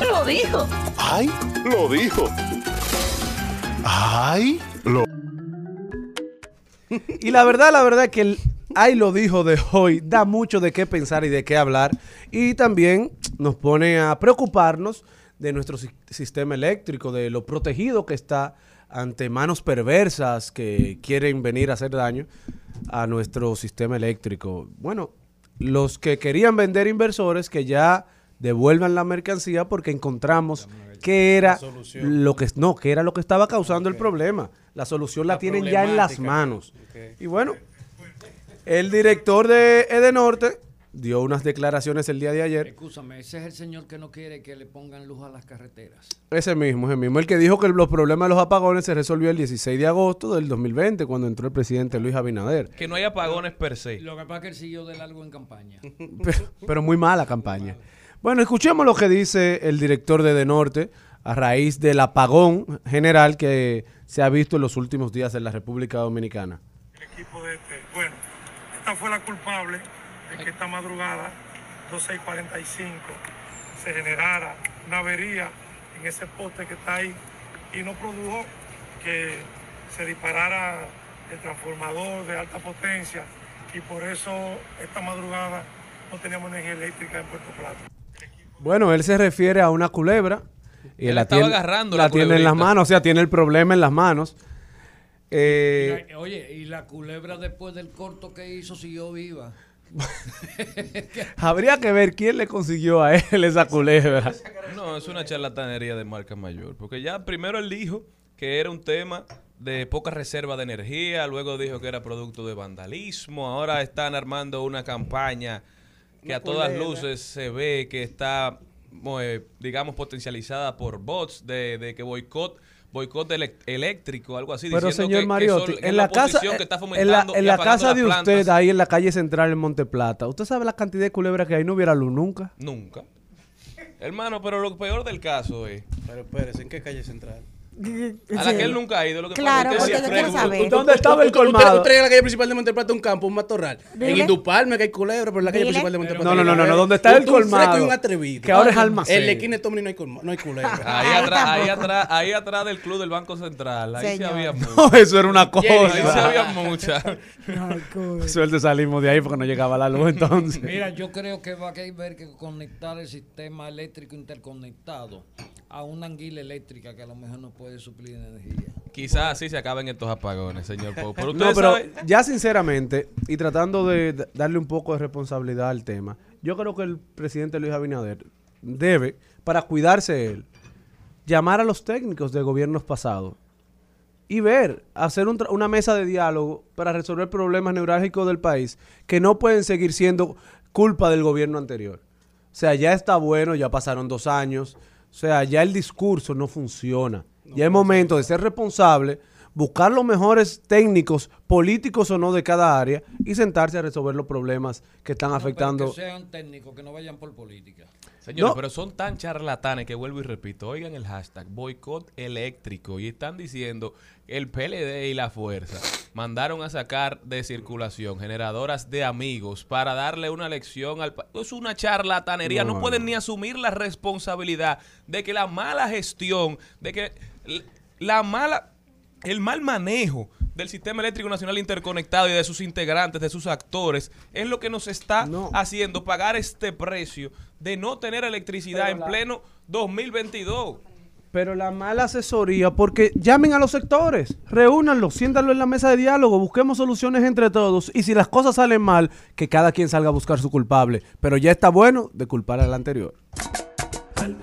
Lo dijo. ¡ay! Lo dijo. ¡ay! Lo Y la verdad, la verdad que el ay lo dijo de hoy da mucho de qué pensar y de qué hablar. Y también nos pone a preocuparnos de nuestro si- sistema eléctrico, de lo protegido que está ante manos perversas que quieren venir a hacer daño a nuestro sistema eléctrico. Bueno, los que querían vender inversores que ya devuelvan la mercancía porque encontramos que era lo que no, que era lo que estaba causando el problema. La solución la, La tienen ya en las manos. Y bueno, el director de Edenorte dio unas declaraciones el día de ayer. Escúchame, ese es el señor que no quiere que le pongan luz a las carreteras. Ese mismo, ese mismo. El que dijo que los problemas de los apagones se resolvió el 16 de agosto del 2020, cuando entró el presidente Luis Abinader. Que no hay apagones per se. Lo que pasa es que él siguió de largo en campaña. Pero, pero muy mala campaña. Bueno, escuchemos lo que dice el director de Edenorte a raíz del apagón general que se ha visto en los últimos días en la República Dominicana. equipo de este. Bueno, esta fue la culpable de que esta madrugada, 12 y 45, se generara una avería en ese poste que está ahí y no produjo que se disparara el transformador de alta potencia y por eso esta madrugada no teníamos energía eléctrica en Puerto Plata. Bueno, él se refiere a una culebra. Y Él la estaba tiene, agarrando la la tiene en las manos, o sea, tiene el problema en las manos. Eh, Y la- oye, y la culebra después del corto que hizo siguió viva. habría que ver quién le consiguió a él esa culebra. No, es una charlatanería de marca mayor. Porque ya primero él dijo que era un tema de poca reserva de energía, luego dijo que era producto de vandalismo, ahora están armando una campaña que a todas luces se ve que está, eh, digamos, potencializada por bots de, de que boicot boicot eléctrico, algo así. Pero diciendo señor que- que Mariotti, son- en la casa, que está en la, fomentando en la casa de usted, ahí en la calle central en Monteplata, ¿usted sabe la cantidad de culebras que hay? No hubiera luz nunca. Nunca. Hermano, pero lo peor del caso es... Pero espérese, ¿en qué calle central? A la que él nunca ha ido. Lo que Claro, pasa es que porque yo quiero Fresco- saber. ¿Dónde estaba el usted- colmado? Usted a la calle principal de Monteplata, un campo, un matorral. Dile. En Indupalme que hay culebra, pero en la calle Dile. principal de Monteplata. No, no, no, no, no, ¿dónde está el colmado? un atrevido. Que ahora es almacén. En la esquina de Tommy no hay, colma- no hay culebra. Ahí atrás, ahí atrás, ahí atrás del club del Banco Central. Ahí Señor. sí había mucha. No, eso era una Jenny, Ahí cosa. había mucha. Suerte salimos de ahí porque no llegaba la luz entonces. Mira, yo creo que va a haber que conectar el sistema eléctrico interconectado a una anguila eléctrica que a lo mejor no puede suplir energía. Quizás así se acaben estos apagones, señor Pau. Pero No, pero sabe, ya sinceramente, y tratando de darle un poco de responsabilidad al tema, yo creo que el presidente Luis Abinader debe, para cuidarse él, llamar a los técnicos de gobiernos pasados y ver, hacer un una mesa de diálogo para resolver problemas neurálgicos del país que no pueden seguir siendo culpa del gobierno anterior. O sea, ya está bueno, ya pasaron dos años. O sea, ya el discurso no funciona. Ya es momento de ser responsable, buscar los mejores técnicos, políticos o no, de cada área y sentarse a resolver los problemas que están No, afectando. pero que sean técnicos, que no vayan por política. señores, No. pero son tan charlatanes que vuelvo y repito. Oigan el hashtag boicot eléctrico y están diciendo que el PLD y la Fuerza mandaron a sacar de circulación generadoras de amigos para darle una lección al país. Es una charlatanería. No, No, pueden no. ni asumir la responsabilidad de que la mala gestión, de que la mala el mal manejo del sistema eléctrico nacional interconectado y de sus integrantes, de sus actores, es lo que nos está No. haciendo pagar este precio de no tener electricidad Pero en la- pleno 2022. Pero la mala asesoría, porque llamen a los sectores, reúnanlos, siéntanlo en la mesa de diálogo, busquemos soluciones entre todos y si las cosas salen mal, que cada quien salga a buscar su culpable. Pero ya está bueno de culpar al anterior. Al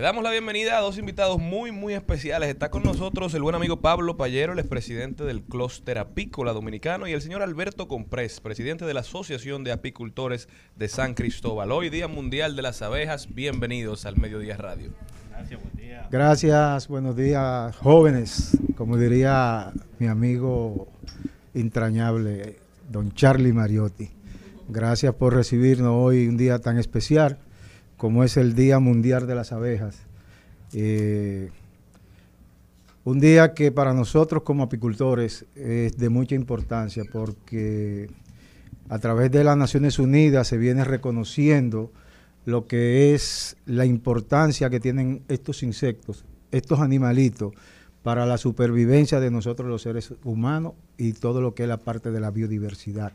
Le da damos la bienvenida a dos invitados muy, muy especiales. Está con nosotros el buen amigo Pablo Payero, el expresidente del Clúster Apícola Dominicano, y el señor Alberto Comprés, presidente de la Asociación de Apicultores de San Cristóbal. Hoy Día Mundial de las Abejas. Bienvenidos al Mediodía Radio. Gracias, buen día. Gracias, buenos días, jóvenes. Como diría mi amigo entrañable, don Charlie Mariotti. Gracias por recibirnos hoy un día tan especial como es el Día Mundial de las Abejas. Eh, un día que para nosotros como apicultores es de mucha importancia porque a través de las Naciones Unidas se viene reconociendo lo que es la importancia que tienen estos insectos, estos animalitos, para la supervivencia de nosotros los seres humanos y todo lo que es la parte de la biodiversidad.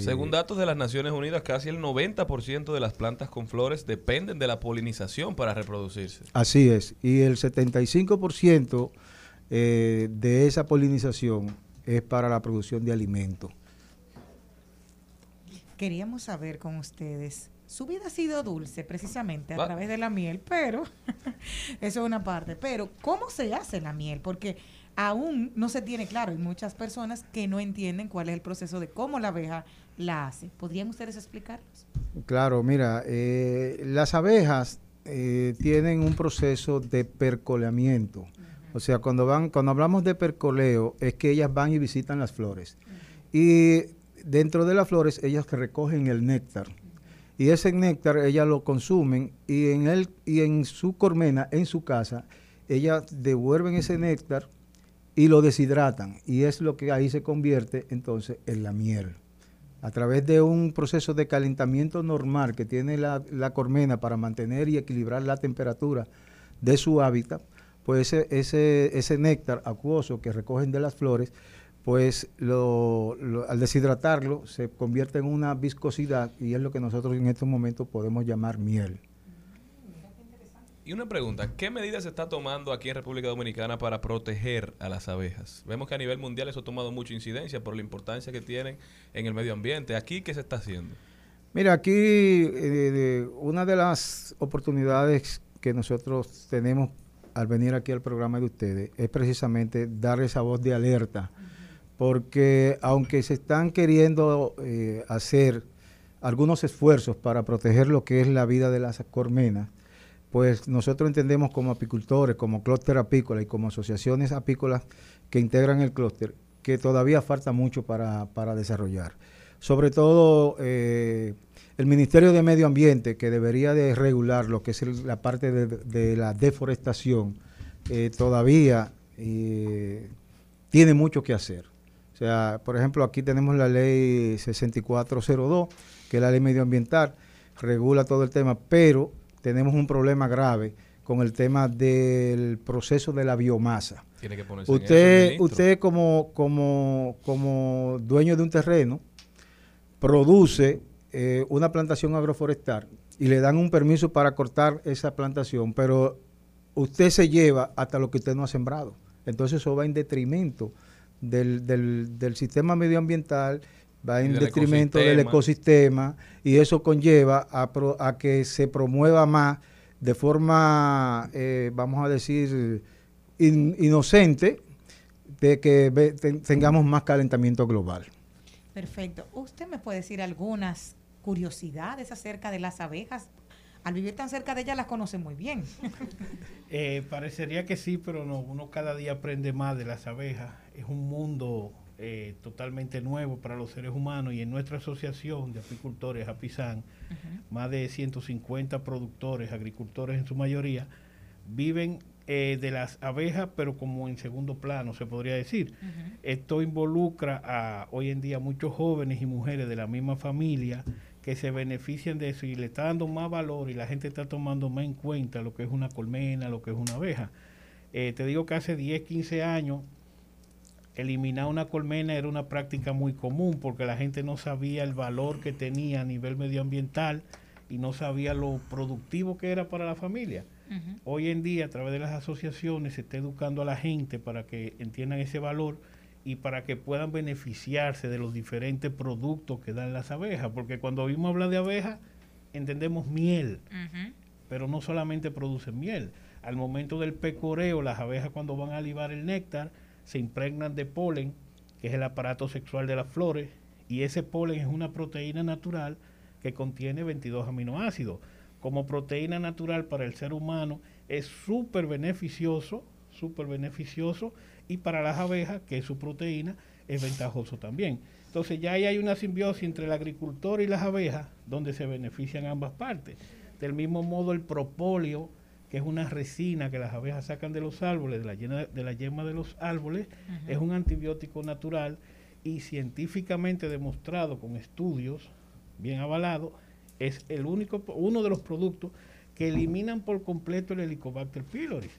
Según datos de las Naciones Unidas, casi el 90% de las plantas con flores dependen de la polinización para reproducirse. Así es, y el 75% eh, de esa polinización es para la producción de alimentos. Queríamos saber con ustedes, su vida ha sido dulce precisamente a través de la miel, pero eso es una parte, pero ¿cómo se hace la miel? Porque aún no se tiene claro. Hay muchas personas que no entienden cuál es el proceso de cómo la abeja la hace. ¿Podrían ustedes explicarlos? Claro, mira, eh, las abejas eh, tienen un proceso de percoleamiento. O sea, cuando van, cuando hablamos de percoleo, es que ellas van y visitan las flores. Y dentro de las flores, ellas recogen el néctar. Y ese néctar ellas lo consumen y en él y en su colmena, en su casa, ellas devuelven ese néctar y lo deshidratan y es lo que ahí se convierte entonces en la miel. A través de un proceso de calentamiento normal que tiene la, la cormena para mantener y equilibrar la temperatura de su hábitat, pues ese, ese, ese néctar acuoso que recogen de las flores, pues lo, al deshidratarlo se convierte en una viscosidad y es lo que nosotros en estos momentos podemos llamar miel. Y una pregunta, ¿qué medidas se está tomando aquí en República Dominicana para proteger a las abejas? Vemos que a nivel mundial eso ha tomado mucha incidencia por la importancia que tienen en el medio ambiente. ¿Aquí qué se está haciendo? Mira, aquí eh, una de las oportunidades que nosotros tenemos al venir aquí al programa de ustedes es precisamente dar esa voz de alerta, porque aunque se están queriendo eh, hacer algunos esfuerzos para proteger lo que es la vida de las cormenas, pues nosotros entendemos como apicultores, como clúster apícola y como asociaciones apícolas que integran el clúster, que todavía falta mucho para, desarrollar. Sobre todo eh, el Ministerio de Medio Ambiente, que debería de regular lo que es la parte de, la deforestación, eh, todavía eh, tiene mucho que hacer. O sea, por ejemplo, aquí tenemos la ley 6402, que es la ley medioambiental, regula todo el tema, pero tenemos un problema grave con el tema del proceso de la biomasa. Tiene que ponerse usted, usted como, como, como dueño de un terreno, produce eh, una plantación agroforestal y le dan un permiso para cortar esa plantación, pero usted se lleva hasta lo que usted no ha sembrado. Entonces eso va en detrimento del, del, del sistema medioambiental va en detrimento del ecosistema y eso conlleva a, que se promueva más de forma, eh, vamos a decir, inocente, de que tengamos más calentamiento global. Perfecto. ¿Usted me puede decir algunas curiosidades acerca de las abejas? Al vivir tan cerca de ellas las conoce muy bien. Eh, parecería que sí, pero no, uno cada día aprende más de las abejas. Es un mundo eh, totalmente nuevo para los seres humanos y en nuestra asociación de apicultores, APISAN, más de 150 productores, agricultores en su mayoría, viven eh, de las abejas, pero como en segundo plano, se podría decir. Esto involucra a hoy en día muchos jóvenes y mujeres de la misma familia que se benefician de eso y le está dando más valor y la gente está tomando más en cuenta lo que es una colmena, lo que es una abeja. Eh, te digo que hace 10, 15 años eliminar una colmena era una práctica muy común porque la gente no sabía el valor que tenía a nivel medioambiental y no sabía lo productivo que era para la familia. Hoy en día, a través de las asociaciones, se está educando a la gente para que entiendan ese valor y para que puedan beneficiarse de los diferentes productos que dan las abejas. Porque cuando oímos hablar de abejas, entendemos miel. pero no solamente producen miel. Al momento del pecoreo, las abejas cuando van a libar el néctar se impregnan de polen, que es el aparato sexual de las flores, y ese polen es una proteína natural que contiene 22 aminoácidos. Como proteína natural para el ser humano es súper beneficioso, súper beneficioso, y para las abejas, que es su proteína, es ventajoso también. Entonces ya ahí hay una simbiosis entre el agricultor y las abejas, donde se benefician ambas partes. Del mismo modo el propóleo, que es una resina que las abejas sacan de los árboles, de la, de la yema de los árboles, es un antibiótico natural y científicamente demostrado con estudios bien avalados, es el único, uno de los productos que eliminan por completo el Helicobacter pylori,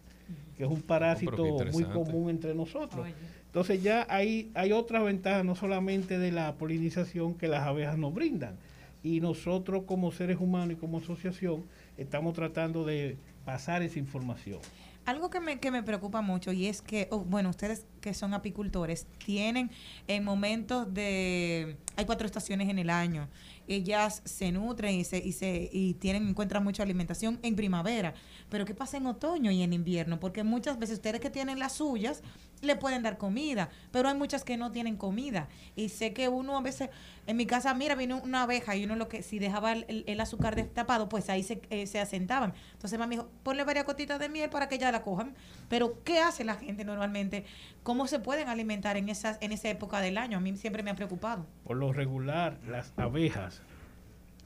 que es un parásito muy común entre nosotros. Entonces ya hay, hay otras ventajas, no solamente de la polinización que las abejas nos brindan. Y nosotros como seres humanos y como asociación estamos tratando de pasar esa información. Algo que me, que me preocupa mucho y es que, oh, bueno, ustedes que son apicultores tienen en momentos de... Hay cuatro estaciones en el año. Ellas se nutren y, se, y, se, y tienen, encuentran mucha alimentación en primavera. Pero ¿qué pasa en otoño y en invierno? Porque muchas veces ustedes que tienen las suyas le pueden dar comida, pero hay muchas que no tienen comida. Y sé que uno a veces, en mi casa, mira, vino una abeja y uno lo que, si dejaba el, azúcar destapado, pues ahí se, eh, se asentaban. Entonces mami dijo, ponle varias gotitas de miel para que ya la cojan. Pero ¿qué hace la gente normalmente? ¿Cómo se pueden alimentar en, esas, en esa época del año? A mí siempre me ha preocupado. Por lo regular, las abejas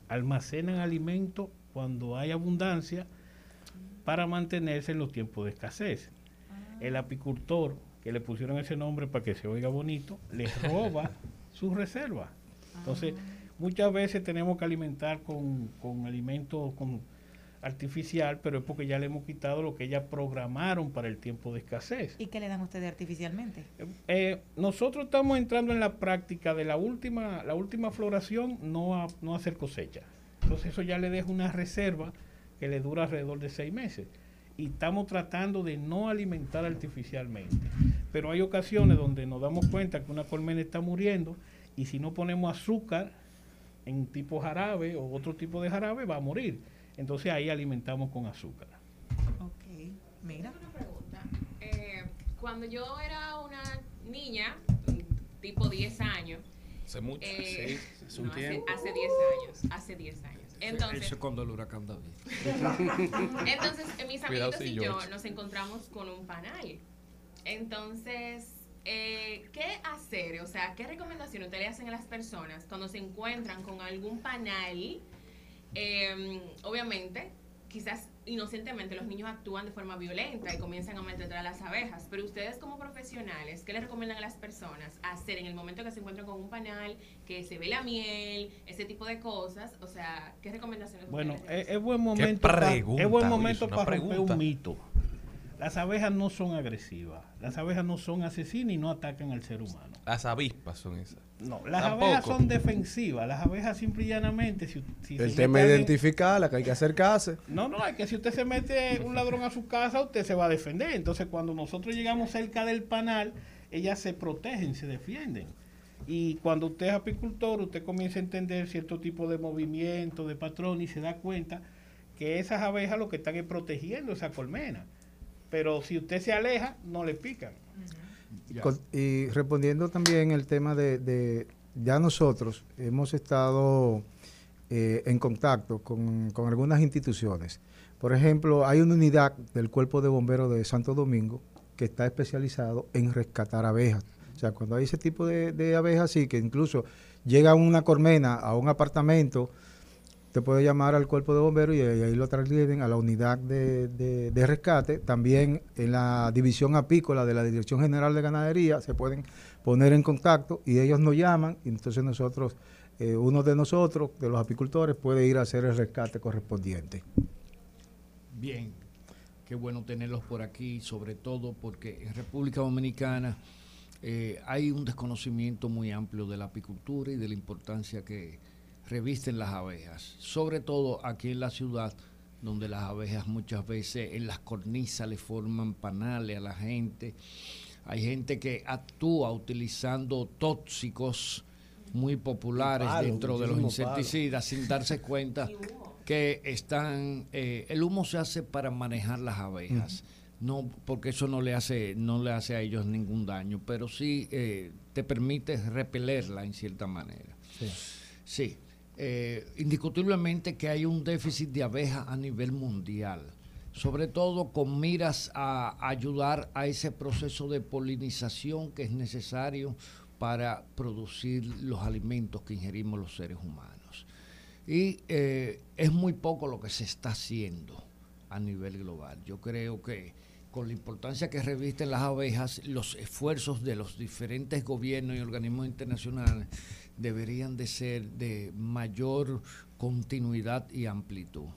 almacenan alimento cuando hay abundancia para mantenerse en los tiempos de escasez. El apicultor que le pusieron ese nombre para que se oiga bonito, les roba sus reservas. Entonces, muchas veces tenemos que alimentar con, con alimentos con artificial, pero es porque ya le hemos quitado lo que ellas programaron para el tiempo de escasez. ¿Y qué le dan ustedes artificialmente? Eh, nosotros estamos entrando en la práctica de la última, la última floración, no, no hacer cosecha. Entonces eso ya le deja una reserva que le dura alrededor de seis meses y estamos tratando de no alimentar artificialmente. Pero hay ocasiones donde nos damos cuenta que una colmena está muriendo y si no ponemos azúcar en tipo jarabe o otro tipo de jarabe va a morir. Entonces ahí alimentamos con azúcar. Ok, mira. Una pregunta. Eh, cuando yo era una niña, tipo 10 años, hace mucho, eh, hace, hace 10 años, hace 10 años. Entonces, Eso cuando el huracán David. Entonces, mis amiguitos y yo nos encontramos con un panal. Entonces, eh, ¿qué hacer? O sea, ¿qué recomendaciones ustedes le hacen a las personas cuando se encuentran con algún panal? Em, obviamente, quizás inocentemente los niños actúan de forma violenta y comienzan a maltratar a las abejas, pero ustedes como profesionales, ¿qué les recomiendan a las personas hacer en el momento que se encuentran con un panal, que se ve la miel, ese tipo de cosas? O sea, ¿qué recomendaciones? Bueno, es, buen momento para, es buen momento para romper un mito. Las abejas no son agresivas, las abejas no son asesinas y no atacan al ser humano. Las avispas son esas. No, las abejas son defensivas. Las abejas simple y llanamente. Si, el tema es identificarla, que hay que acercarse. No, no, es que si usted se mete un ladrón a su casa, usted se va a defender. Entonces, cuando nosotros llegamos cerca del panal, ellas se protegen, se defienden. Y cuando usted es apicultor, usted comienza a entender cierto tipo de movimiento, de patrón, y se da cuenta que esas abejas lo que están es protegiendo esa colmena. Pero si usted se aleja, no le pican. Y respondiendo también el tema de, ya nosotros hemos estado eh, en contacto con, algunas instituciones. Por ejemplo, hay una unidad del Cuerpo de Bomberos de Santo Domingo que está especializado en rescatar abejas. O sea, cuando hay ese tipo de, de abejas así, que incluso llega una colmena a un apartamento, Usted puede llamar al cuerpo de bomberos y, ahí lo transfieren a la unidad de, rescate. También en la división apícola de la Dirección General de Ganadería se pueden poner en contacto y ellos nos llaman y entonces nosotros, eh, uno de nosotros, de los apicultores, puede ir a hacer el rescate correspondiente. Bien, qué bueno tenerlos por aquí, sobre todo porque en República Dominicana eh, hay un desconocimiento muy amplio de la apicultura y de la importancia que revisten las abejas, sobre todo aquí en la ciudad, donde las abejas muchas veces en las cornisas le forman panales a la gente. Hay gente que actúa utilizando tóxicos muy populares dentro de los insecticidas sin darse cuenta que están, eh, el humo se hace para manejar las abejas. No, porque eso no le hace, no le hace a ellos ningún daño, pero sí eh, te permite repelerla en cierta manera. Sí. Sí. Eh, indiscutiblemente que hay un déficit de abejas a nivel mundial, sobre todo con miras a ayudar a ese proceso de polinización que es necesario para producir los alimentos que ingerimos los seres humanos. Y eh, es muy poco lo que se está haciendo a nivel global. Yo creo que con la importancia que revisten las abejas, los esfuerzos de los diferentes gobiernos y organismos internacionales deberían de ser de mayor continuidad y amplitud.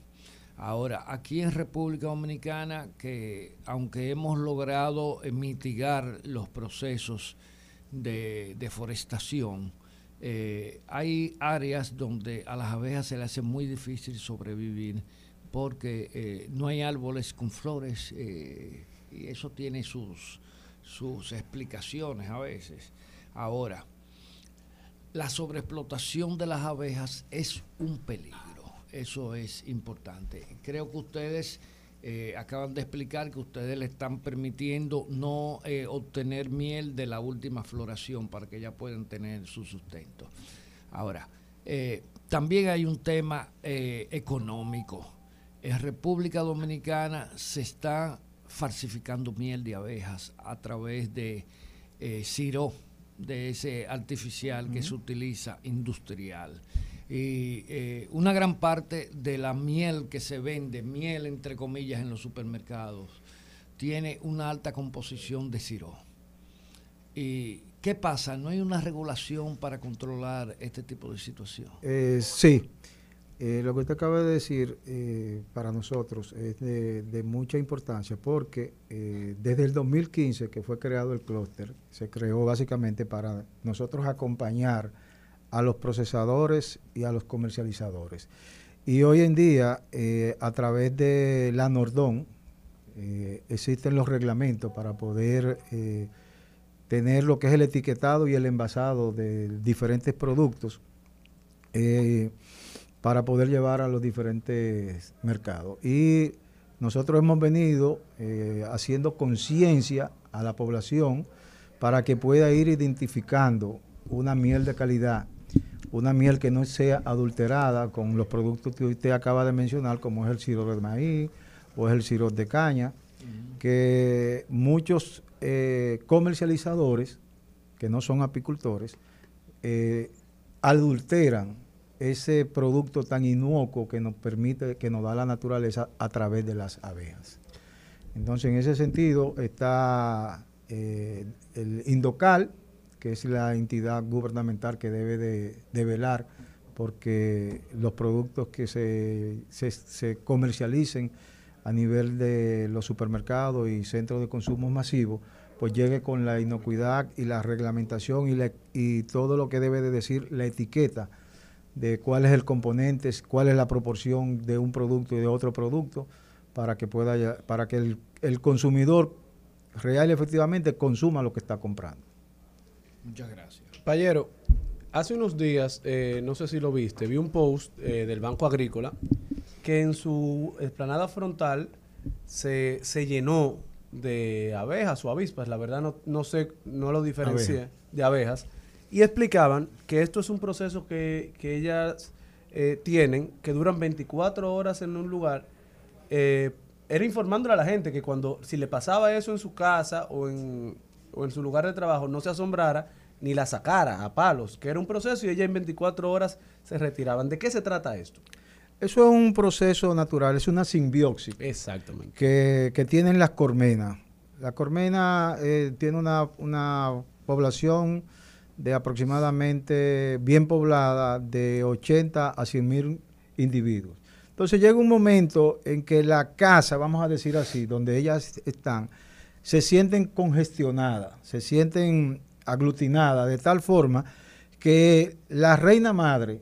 Ahora, aquí en República Dominicana, que aunque hemos logrado mitigar los procesos de deforestación, eh, hay áreas donde a las abejas se les hace muy difícil sobrevivir porque eh, no hay árboles con flores eh, y eso tiene sus, sus explicaciones a veces. Ahora, la sobreexplotación de las abejas es un peligro, eso es importante. Creo que ustedes eh, acaban de explicar que ustedes le están permitiendo no eh, obtener miel de la última floración para que ya puedan tener su sustento. Ahora, eh, también hay un tema económico. En República Dominicana se está falsificando miel de abejas a través de Ciro de ese artificial que se utiliza industrial. Y eh, una gran parte de la miel que se vende, miel entre comillas en los supermercados, tiene una alta composición de siro. ¿Y qué pasa? ¿No hay una regulación para controlar este tipo de situación? Eh, sí. Eh, lo que usted acaba de decir eh, para nosotros es de, mucha importancia porque eh, desde el 2015 que fue creado el clúster, se creó básicamente para nosotros acompañar a los procesadores y a los comercializadores. Y hoy en día, a través de la Nordón, existen los reglamentos para poder tener lo que es el etiquetado y el envasado de diferentes productos para poder llevar a los diferentes mercados. Y nosotros hemos venido eh, haciendo conciencia a la población para que pueda ir identificando una miel de calidad, una miel que no sea adulterada con los productos que usted acaba de mencionar, como es el sirope de maíz o es el sirope de caña, que muchos eh, comercializadores, que no son apicultores, eh, adulteran ese producto tan inocuo que nos permite, que nos da la naturaleza a través de las abejas. Entonces, en ese sentido está eh, el Indocal, que es la entidad gubernamental que debe de, velar porque los productos que se, se, comercialicen a nivel de los supermercados y centros de consumo masivos, pues llegue con la inocuidad y la reglamentación y, y todo lo que debe de decir la etiqueta de cuál es el componente, cuál es la proporción de un producto y de otro producto, para que pueda para que el, consumidor real y efectivamente consuma lo que está comprando. Muchas gracias. Payero, hace unos días, eh, no sé si lo viste, vi un post eh, del Banco Agrícola que en su explanada frontal se, se llenó de abejas o avispas, la verdad no, no sé, no lo diferencié, de abejas y explicaban que esto es un proceso que, ellas eh, tienen, que duran 24 horas en un lugar. Eh, era informándole a la gente que cuando, si le pasaba eso en su casa o en, o en su lugar de trabajo, no se asombrara ni la sacara a palos, que era un proceso y ella en 24 horas se retiraban. ¿De qué se trata esto? Eso es un proceso natural, es una simbiosis. Exactamente. Que, que tienen las cormenas. La cormena eh, tiene una, una población de aproximadamente bien poblada de 80 a 100 mil individuos. Entonces llega un momento en que la casa, vamos a decir así, donde ellas están, se sienten congestionadas, se sienten aglutinadas de tal forma que la reina madre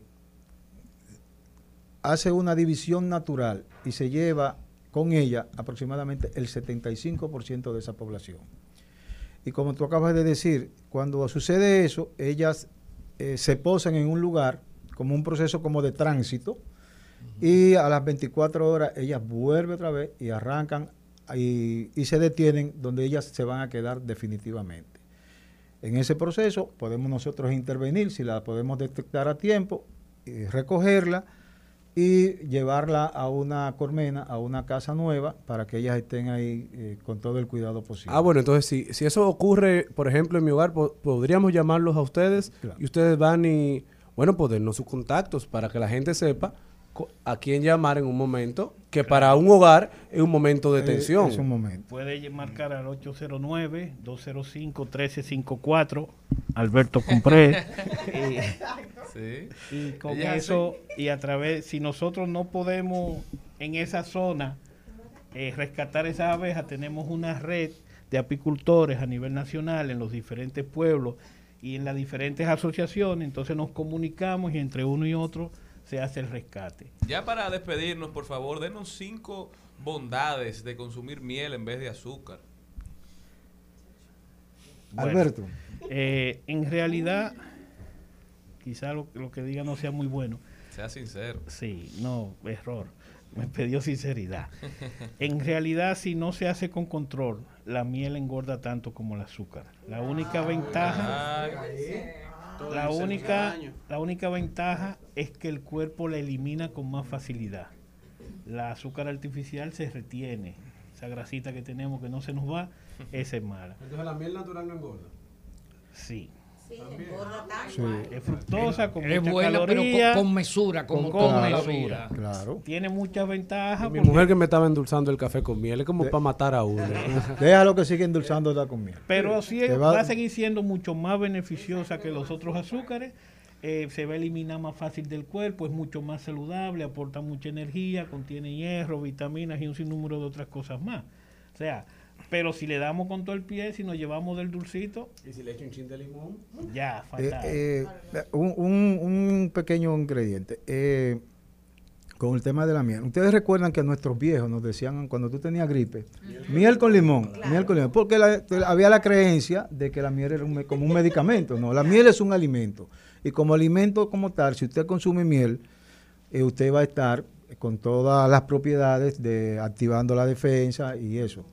hace una división natural y se lleva con ella aproximadamente el 75% de esa población. Y como tú acabas de decir, cuando sucede eso, ellas eh, se posan en un lugar como un proceso como de tránsito y a las 24 horas ellas vuelven otra vez y arrancan y, y se detienen donde ellas se van a quedar definitivamente. En ese proceso podemos nosotros intervenir si la podemos detectar a tiempo, y recogerla y llevarla a una colmena, a una casa nueva, para que ellas estén ahí eh, con todo el cuidado posible. Ah, bueno, entonces si, si eso ocurre, por ejemplo, en mi hogar, po- podríamos llamarlos a ustedes y ustedes van y, bueno, pues dennos sus contactos para que la gente sepa a quién llamar en un momento, que para un hogar es un momento de tensión. es un momento. Puede marcar al 809-205-1354, Alberto Compré. Sí. Y con Ella eso, y a través, si nosotros no podemos en esa zona eh, rescatar esas abejas, tenemos una red de apicultores a nivel nacional en los diferentes pueblos y en las diferentes asociaciones, entonces nos comunicamos y entre uno y otro se hace el rescate. Ya para despedirnos, por favor, denos cinco bondades de consumir miel en vez de azúcar. Bueno, Alberto. eh, en realidad, quizá lo, lo que diga no sea muy bueno. Sea sincero. Sí, no, error. Me pidió sinceridad. En realidad, si no se hace con control, la miel engorda tanto como el azúcar. La única ventaja, la única, la única ventaja es que el cuerpo la elimina con más facilidad. La azúcar artificial se retiene. Esa grasita que tenemos que no se nos va, esa es mala. Entonces la miel natural no engorda. Sí. Sí. Es fructosa, con Es mucha buena, pero con- con mesura, como con la mesura. Claro. Tiene muchas ventajas. Mi porque- mujer que me estaba endulzando el café con miel es como para matar a uno. Déjalo que siga endulzándola con miel. Pero sí va, va- a seguir siendo mucho más beneficiosa que los otros azúcares. eh, se va a eliminar más fácil del cuerpo, es mucho más saludable, aporta mucha energía, contiene hierro, vitaminas y un sinnúmero de otras cosas más. O sea, pero si le damos con todo el pie, si nos llevamos del dulcito, ¿Y si le echo un chin de limón? ya, Eh, fatal. eh, un, un- un pequeño ingrediente. Eh, con el tema de la miel. Ustedes recuerdan que nuestros viejos nos decían cuando tú tenías gripe, miel con limón, miel con limón, porque la- había la creencia de que la miel era un como un medicamento. No, la miel es un alimento. Y como alimento como tal, si usted consume miel, eh, usted va a estar con todas las propiedades de activando la defensa y eso.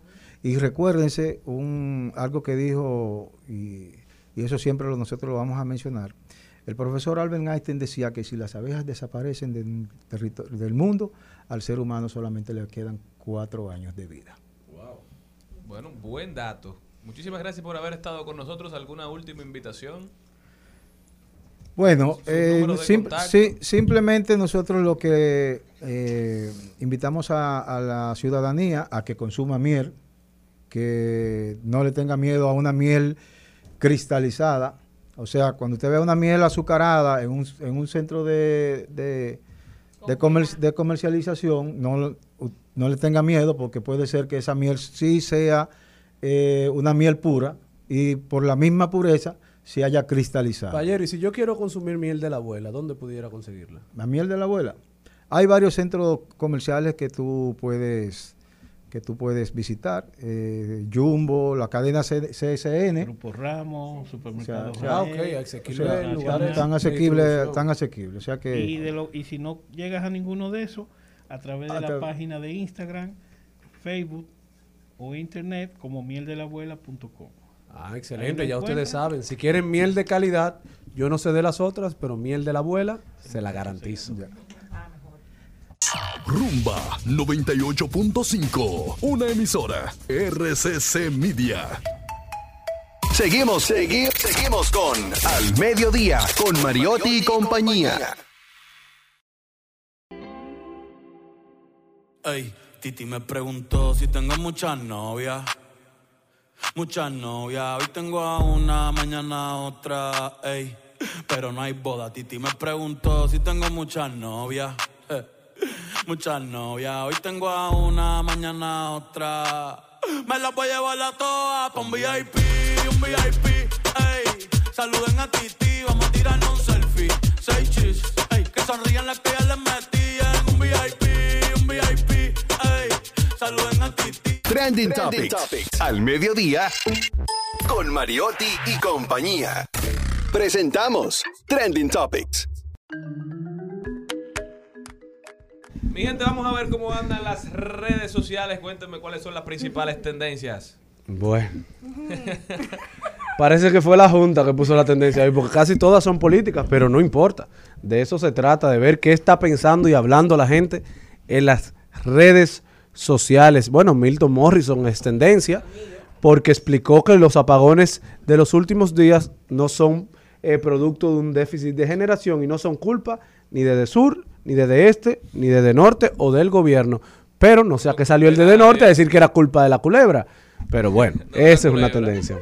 Y recuérdense un, algo que dijo, y, y eso siempre lo- nosotros lo vamos a mencionar, el profesor Albert Einstein decía que si las abejas desaparecen del, del mundo, al ser humano solamente le quedan cuatro años de vida. Bueno, buen dato. Muchísimas gracias por haber estado con nosotros. ¿Alguna última invitación? Bueno, eh, sim- sí, simplemente nosotros lo que eh, invitamos a, a la ciudadanía a que consuma miel, que no le tenga miedo a una miel cristalizada. O sea, cuando usted ve una miel azucarada en un, en un centro de, de, de comer- de comercialización, no, no le tenga miedo porque puede ser que esa miel sí sea eh, una miel pura y por la misma pureza se haya cristalizado. Ayer, y si yo quiero consumir miel de la abuela, ¿dónde pudiera conseguirla? La miel de la abuela. Hay varios centros comerciales que tú puedes que tú puedes visitar. Eh, Jumbo, la cadena CSN. Grupo Ramos, supermercado. O sea, Ah, ok, asequible o sea, en tan, lugares tan de asequible, distribución. tan asequible. O sea que Y, de lo, y si no llegas a ninguno de esos, a través de A la tra- página de Instagram, Facebook o internet como mieldelabuela.com. Ah, excelente, ya ustedes saben. Si quieren miel de calidad, yo no sé de las otras, pero miel de la abuela se la garantizo. Rumba 98.5. Una emisora. RCC Media. Seguimos, seguimos, seguimos con Al Mediodía, con Mariotti y compañía. Ey, Titi me preguntó si tengo muchas novias. Muchas novias. Hoy tengo a una, mañana a otra. Ey, pero no hay boda. Titi me preguntó si tengo muchas novias. Eh, Muchas novias. Hoy tengo a una, mañana a otra. Me las voy a llevar a todas pa' un VIP, un VIP. Ey, saluden a Titi, vamos a tirarnos un selfie. Seis chis, ey, que sonrían las que ya les metí en un VIP, un VIP. Ey, saluden a Titi. Trending, Topics. Al mediodía, con Mariotti y compañía. Presentamos Trending Topics. Mi gente, vamos a ver cómo andan las redes sociales. Cuéntenme cuáles son las principales tendencias. Bueno. Parece que fue la Junta que puso la tendencia ahí, porque casi todas son políticas, pero no importa. De eso se trata, de ver qué está pensando y hablando la gente en las redes sociales. Bueno, Milton Morrison es tendencia porque explicó que los apagones de los últimos días no son eh, producto de un déficit de generación y no son culpa ni de, de sur, ni de, de este, ni de, de norte o del gobierno. Pero no sé a qué salió el de, de norte a decir que era culpa de la culebra. Pero bueno, esa es una tendencia.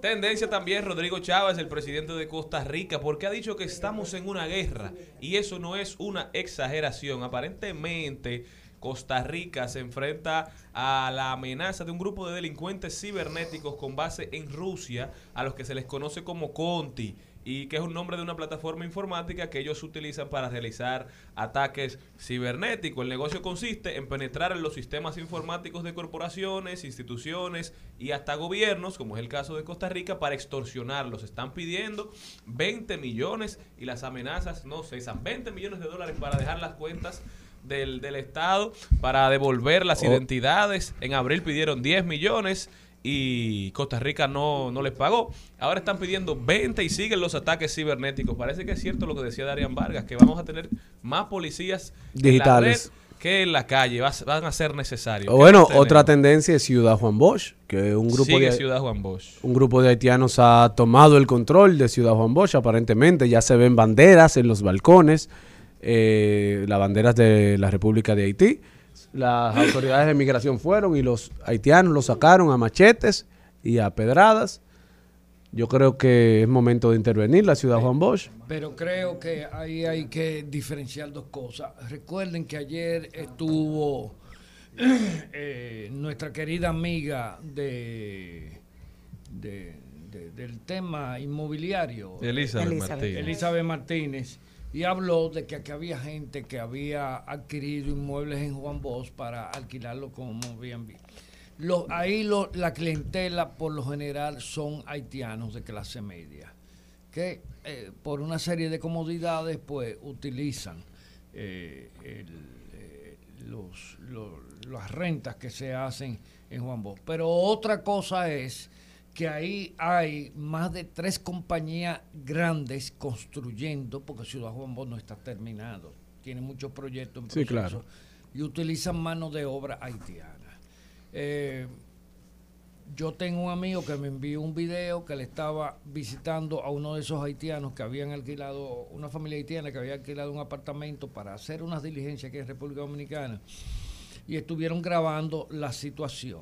Tendencia también Rodrigo Chávez, el presidente de Costa Rica, porque ha dicho que estamos en una guerra y eso no es una exageración. Aparentemente Costa Rica se enfrenta a la amenaza de un grupo de delincuentes cibernéticos con base en Rusia, a los que se les conoce como Conti y que es un nombre de una plataforma informática que ellos utilizan para realizar ataques cibernéticos. El negocio consiste en penetrar en los sistemas informáticos de corporaciones, instituciones y hasta gobiernos, como es el caso de Costa Rica, para extorsionarlos. Están pidiendo 20 millones y las amenazas no cesan. 20 millones de dólares para dejar las cuentas del, del Estado, para devolver las Oh. identidades. En abril pidieron 10 millones y Costa Rica no, no les pagó. Ahora están pidiendo 20 y siguen los ataques cibernéticos. Parece que es cierto lo que decía Darian Vargas, que vamos a tener más policías en la Digitales. red que en la calle. Van a ser necesarios. ¿Qué Bueno, otra tendencia es Ciudad Juan Bosch, que un grupo Sigue de Ciudad Juan Bosch. un grupo de haitianos ha tomado el control de Ciudad Juan Bosch, aparentemente ya se ven banderas en los balcones, eh, las banderas de la República de Haití. Las autoridades de migración fueron y los haitianos los sacaron a machetes y a pedradas. Yo creo que es momento de intervenir la Ciudad Juan Bosch. Pero creo que ahí hay que diferenciar dos cosas. Recuerden que ayer estuvo eh, nuestra querida amiga de, de- de- del tema inmobiliario, Elizabeth Elizabeth. Martínez. Elizabeth Martínez, y habló de que aquí había gente que había adquirido inmuebles en Juan Bosch para alquilarlo como Airbnb. Ahí lo- la clientela por lo general son haitianos de clase media que eh, por una serie de comodidades pues utilizan eh, eh, los, lo- las rentas que se hacen en Juan Bosch. Pero otra cosa es que ahí hay más de tres compañías grandes construyendo, porque Ciudad Juan Bosch no está terminado, tiene muchos proyectos en Sí, proceso, claro. y utilizan mano de obra haitiana. Eh, yo tengo un amigo que me envió un video que le estaba visitando a uno de esos haitianos que habían alquilado, una familia haitiana que había alquilado un apartamento para hacer unas diligencias aquí en República Dominicana y estuvieron grabando la situación.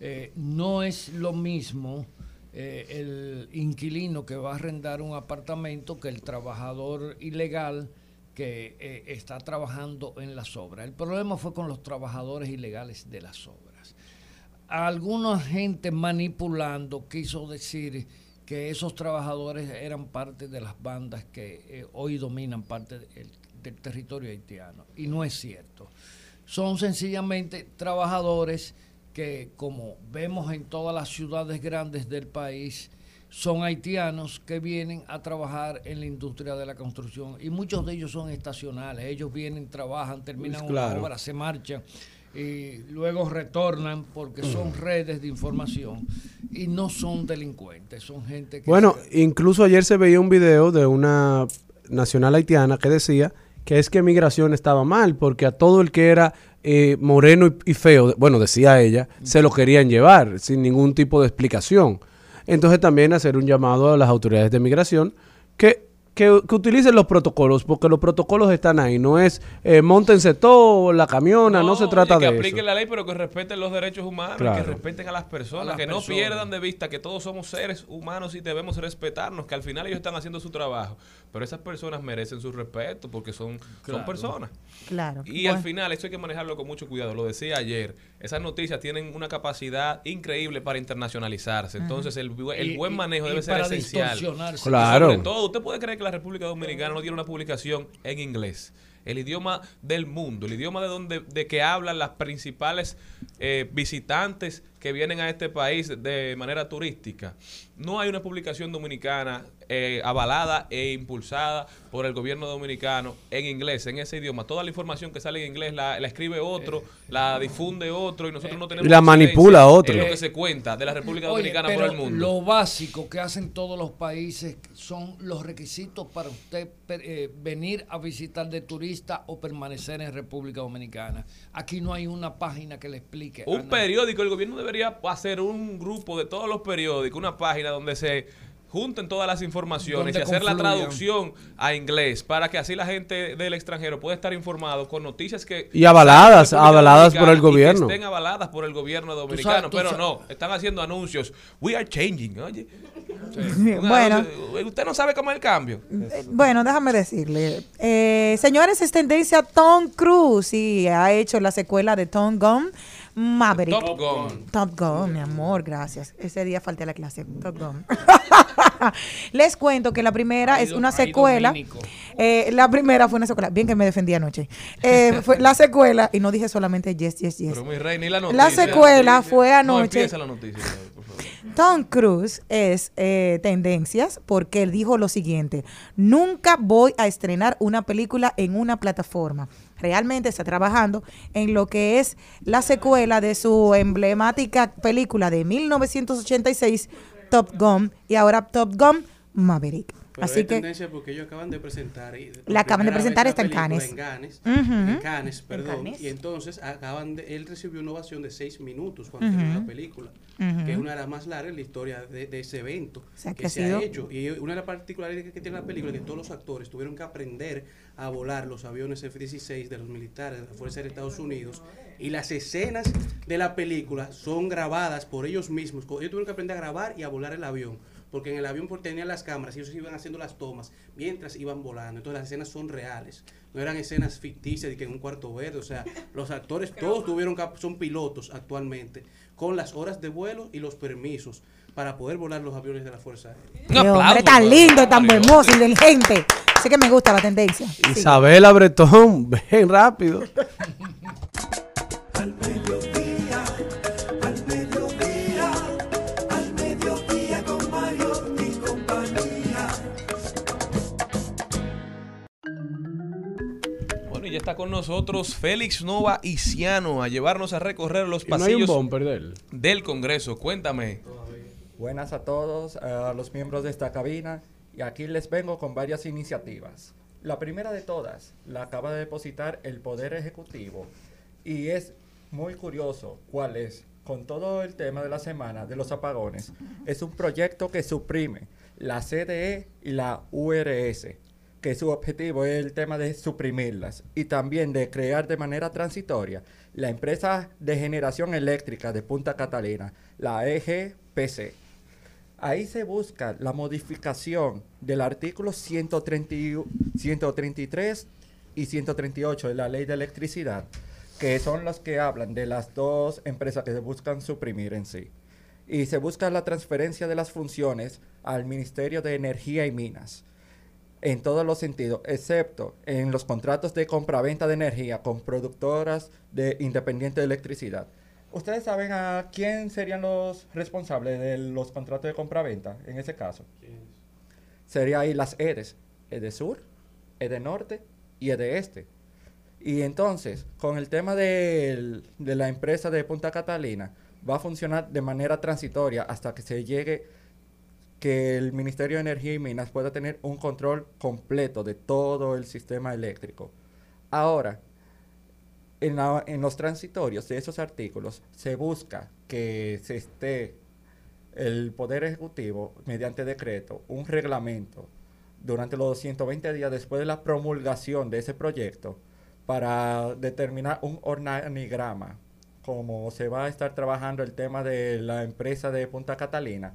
Eh, no es lo mismo eh, el inquilino que va a arrendar un apartamento que el trabajador ilegal que eh, está trabajando en las obras. El problema fue con los trabajadores ilegales de las obras alguna gente manipulando quiso decir que esos trabajadores eran parte de las bandas que hoy dominan parte del territorio haitiano. Y no es cierto. Son sencillamente trabajadores que, como vemos en todas las ciudades grandes del país, son haitianos que vienen a trabajar en la industria de la construcción. Y muchos de ellos son estacionales. Ellos vienen, trabajan, terminan Pues una obra, se marchan y luego retornan porque son redes de información y no son delincuentes, son gente que... Bueno, se- incluso ayer se veía un video de una nacional haitiana que decía que es que migración estaba mal, porque a todo el que era eh, moreno y, feo, bueno, decía ella, se lo querían llevar sin ningún tipo de explicación. Entonces también hacer un llamado a las autoridades de migración que, que, que utilicen los protocolos, porque los protocolos están ahí, no es eh, montense todo, la camiona, no, se trata que de eso. apliquen la ley, pero que respeten los derechos humanos, Claro. que respeten a las personas, A las que no pierdan de vista que todos somos seres humanos y debemos respetarnos, que al final ellos están haciendo su trabajo, pero esas personas merecen su respeto porque son, son personas. Claro. Y al final, esto hay que manejarlo con mucho cuidado. Lo decía ayer. Esas noticias tienen una capacidad increíble para internacionalizarse. Entonces, el, el buen manejo y debe ser para esencial. Claro. Y sobre todo, usted puede creer que la República Dominicana no tiene una publicación en inglés. El idioma del mundo, el idioma de donde de que hablan las principales eh, visitantes que vienen a este país de manera turística, no hay una publicación dominicana eh, avalada e impulsada por el gobierno dominicano en inglés, en ese idioma. Toda la información que sale en inglés la, escribe otro, la difunde otro y nosotros no tenemos... Y la manipula otro. lo que se cuenta de la República Dominicana por el mundo. Lo básico que hacen todos los países son los requisitos para usted eh, venir a visitar de turista o permanecer en República Dominicana. Aquí no hay una página que le explique. Un periódico, el gobierno debería hacer un grupo de todos los periódicos, una página donde se junten todas las informaciones y hacer la traducción a inglés para que así la gente del extranjero pueda estar informado con noticias que... Y avaladas, avaladas por el gobierno. estén avaladas por el gobierno dominicano, pero no, están haciendo anuncios. We are changing, oye. bueno. Usted no sabe cómo es el cambio. Eh, bueno, déjame decirle. Eh, señores, es tendencia Tom Cruise y ha hecho la secuela de Tom Gunn. Maverick. Top Gun. Top Gun, mi amor, gracias. Ese día falté a la clase. Top Gun. Les cuento que la primera es una secuela. Eh, la primera fue una secuela. Bien que me defendí anoche. Eh, fue la secuela, y no dije solamente yes, yes, yes. Pero mi rey, ni la noticia. La secuela fue anoche. No la noticia, por favor. Tom Cruise es eh, tendencias porque él dijo lo siguiente, nunca voy a estrenar una película en una plataforma. Realmente está trabajando en lo que es la secuela de su emblemática película de 1986, Top Gun, y ahora Top Gun Maverick. Así que tendencia porque ellos acaban de presentar la acaban de presentar está en Cannes. En Cannes perdón, y entonces acaban de, él recibió una ovación de seis minutos cuando terminó la película, que es una de las más largas en la historia de, ese evento que, se ha hecho. Y una de las particularidades que tiene la película es que todos los actores tuvieron que aprender a volar los aviones F-16 de los militares de la Fuerza de Estados Unidos y las escenas de la película son grabadas por ellos mismos. Ellos tuvieron que aprender a grabar y a volar el avión porque en el avión tenían las cámaras y ellos iban haciendo las tomas mientras iban volando. Entonces las escenas son reales, no eran escenas ficticias de que en un cuarto verde, o sea, los actores todos tuvieron son pilotos actualmente con las horas de vuelo y los permisos para poder volar los aviones de la Fuerza Aérea. Un hombre tan lindo, tan hermoso, inteligente. Sé que me gusta la tendencia. Isabela Bretón, ven rápido. Está con nosotros Félix Nova Ciano a llevarnos a recorrer los pasillos del Congreso. Cuéntame. Buenas a todos, a los miembros de esta cabina. Y aquí les vengo con varias iniciativas. La primera de todas la acaba de depositar el Poder Ejecutivo. Y es muy curioso cuál es, con todo el tema de la semana de los apagones, es un proyecto que suprime la CDE y la URS que su objetivo es el tema de suprimirlas y también de crear de manera transitoria la empresa de generación eléctrica de Punta Catalina, la EGPC. Ahí se busca la modificación del artículo 133 y 138 de la ley de electricidad, que son los que hablan de las dos empresas que se buscan suprimir en sí. Y se busca la transferencia de las funciones al Ministerio de Energía y Minas en todos los sentidos, excepto en los contratos de compra-venta de energía con productoras de independiente de electricidad. ¿Ustedes saben a quién serían los responsables de los contratos de compra-venta en ese caso? Sería ahí las EDES, EDE Sur, EDE Norte y EDE Este. Y entonces, con el tema de, de la empresa de Punta Catalina, va a funcionar de manera transitoria hasta que se llegue que el Ministerio de Energía y Minas pueda tener un control completo de todo el sistema eléctrico. Ahora, en, los transitorios de esos artículos se busca que se esté el Poder Ejecutivo, mediante decreto, un reglamento durante los 120 días después de la promulgación de ese proyecto para determinar un organigrama, como se va a estar trabajando el tema de la empresa de Punta Catalina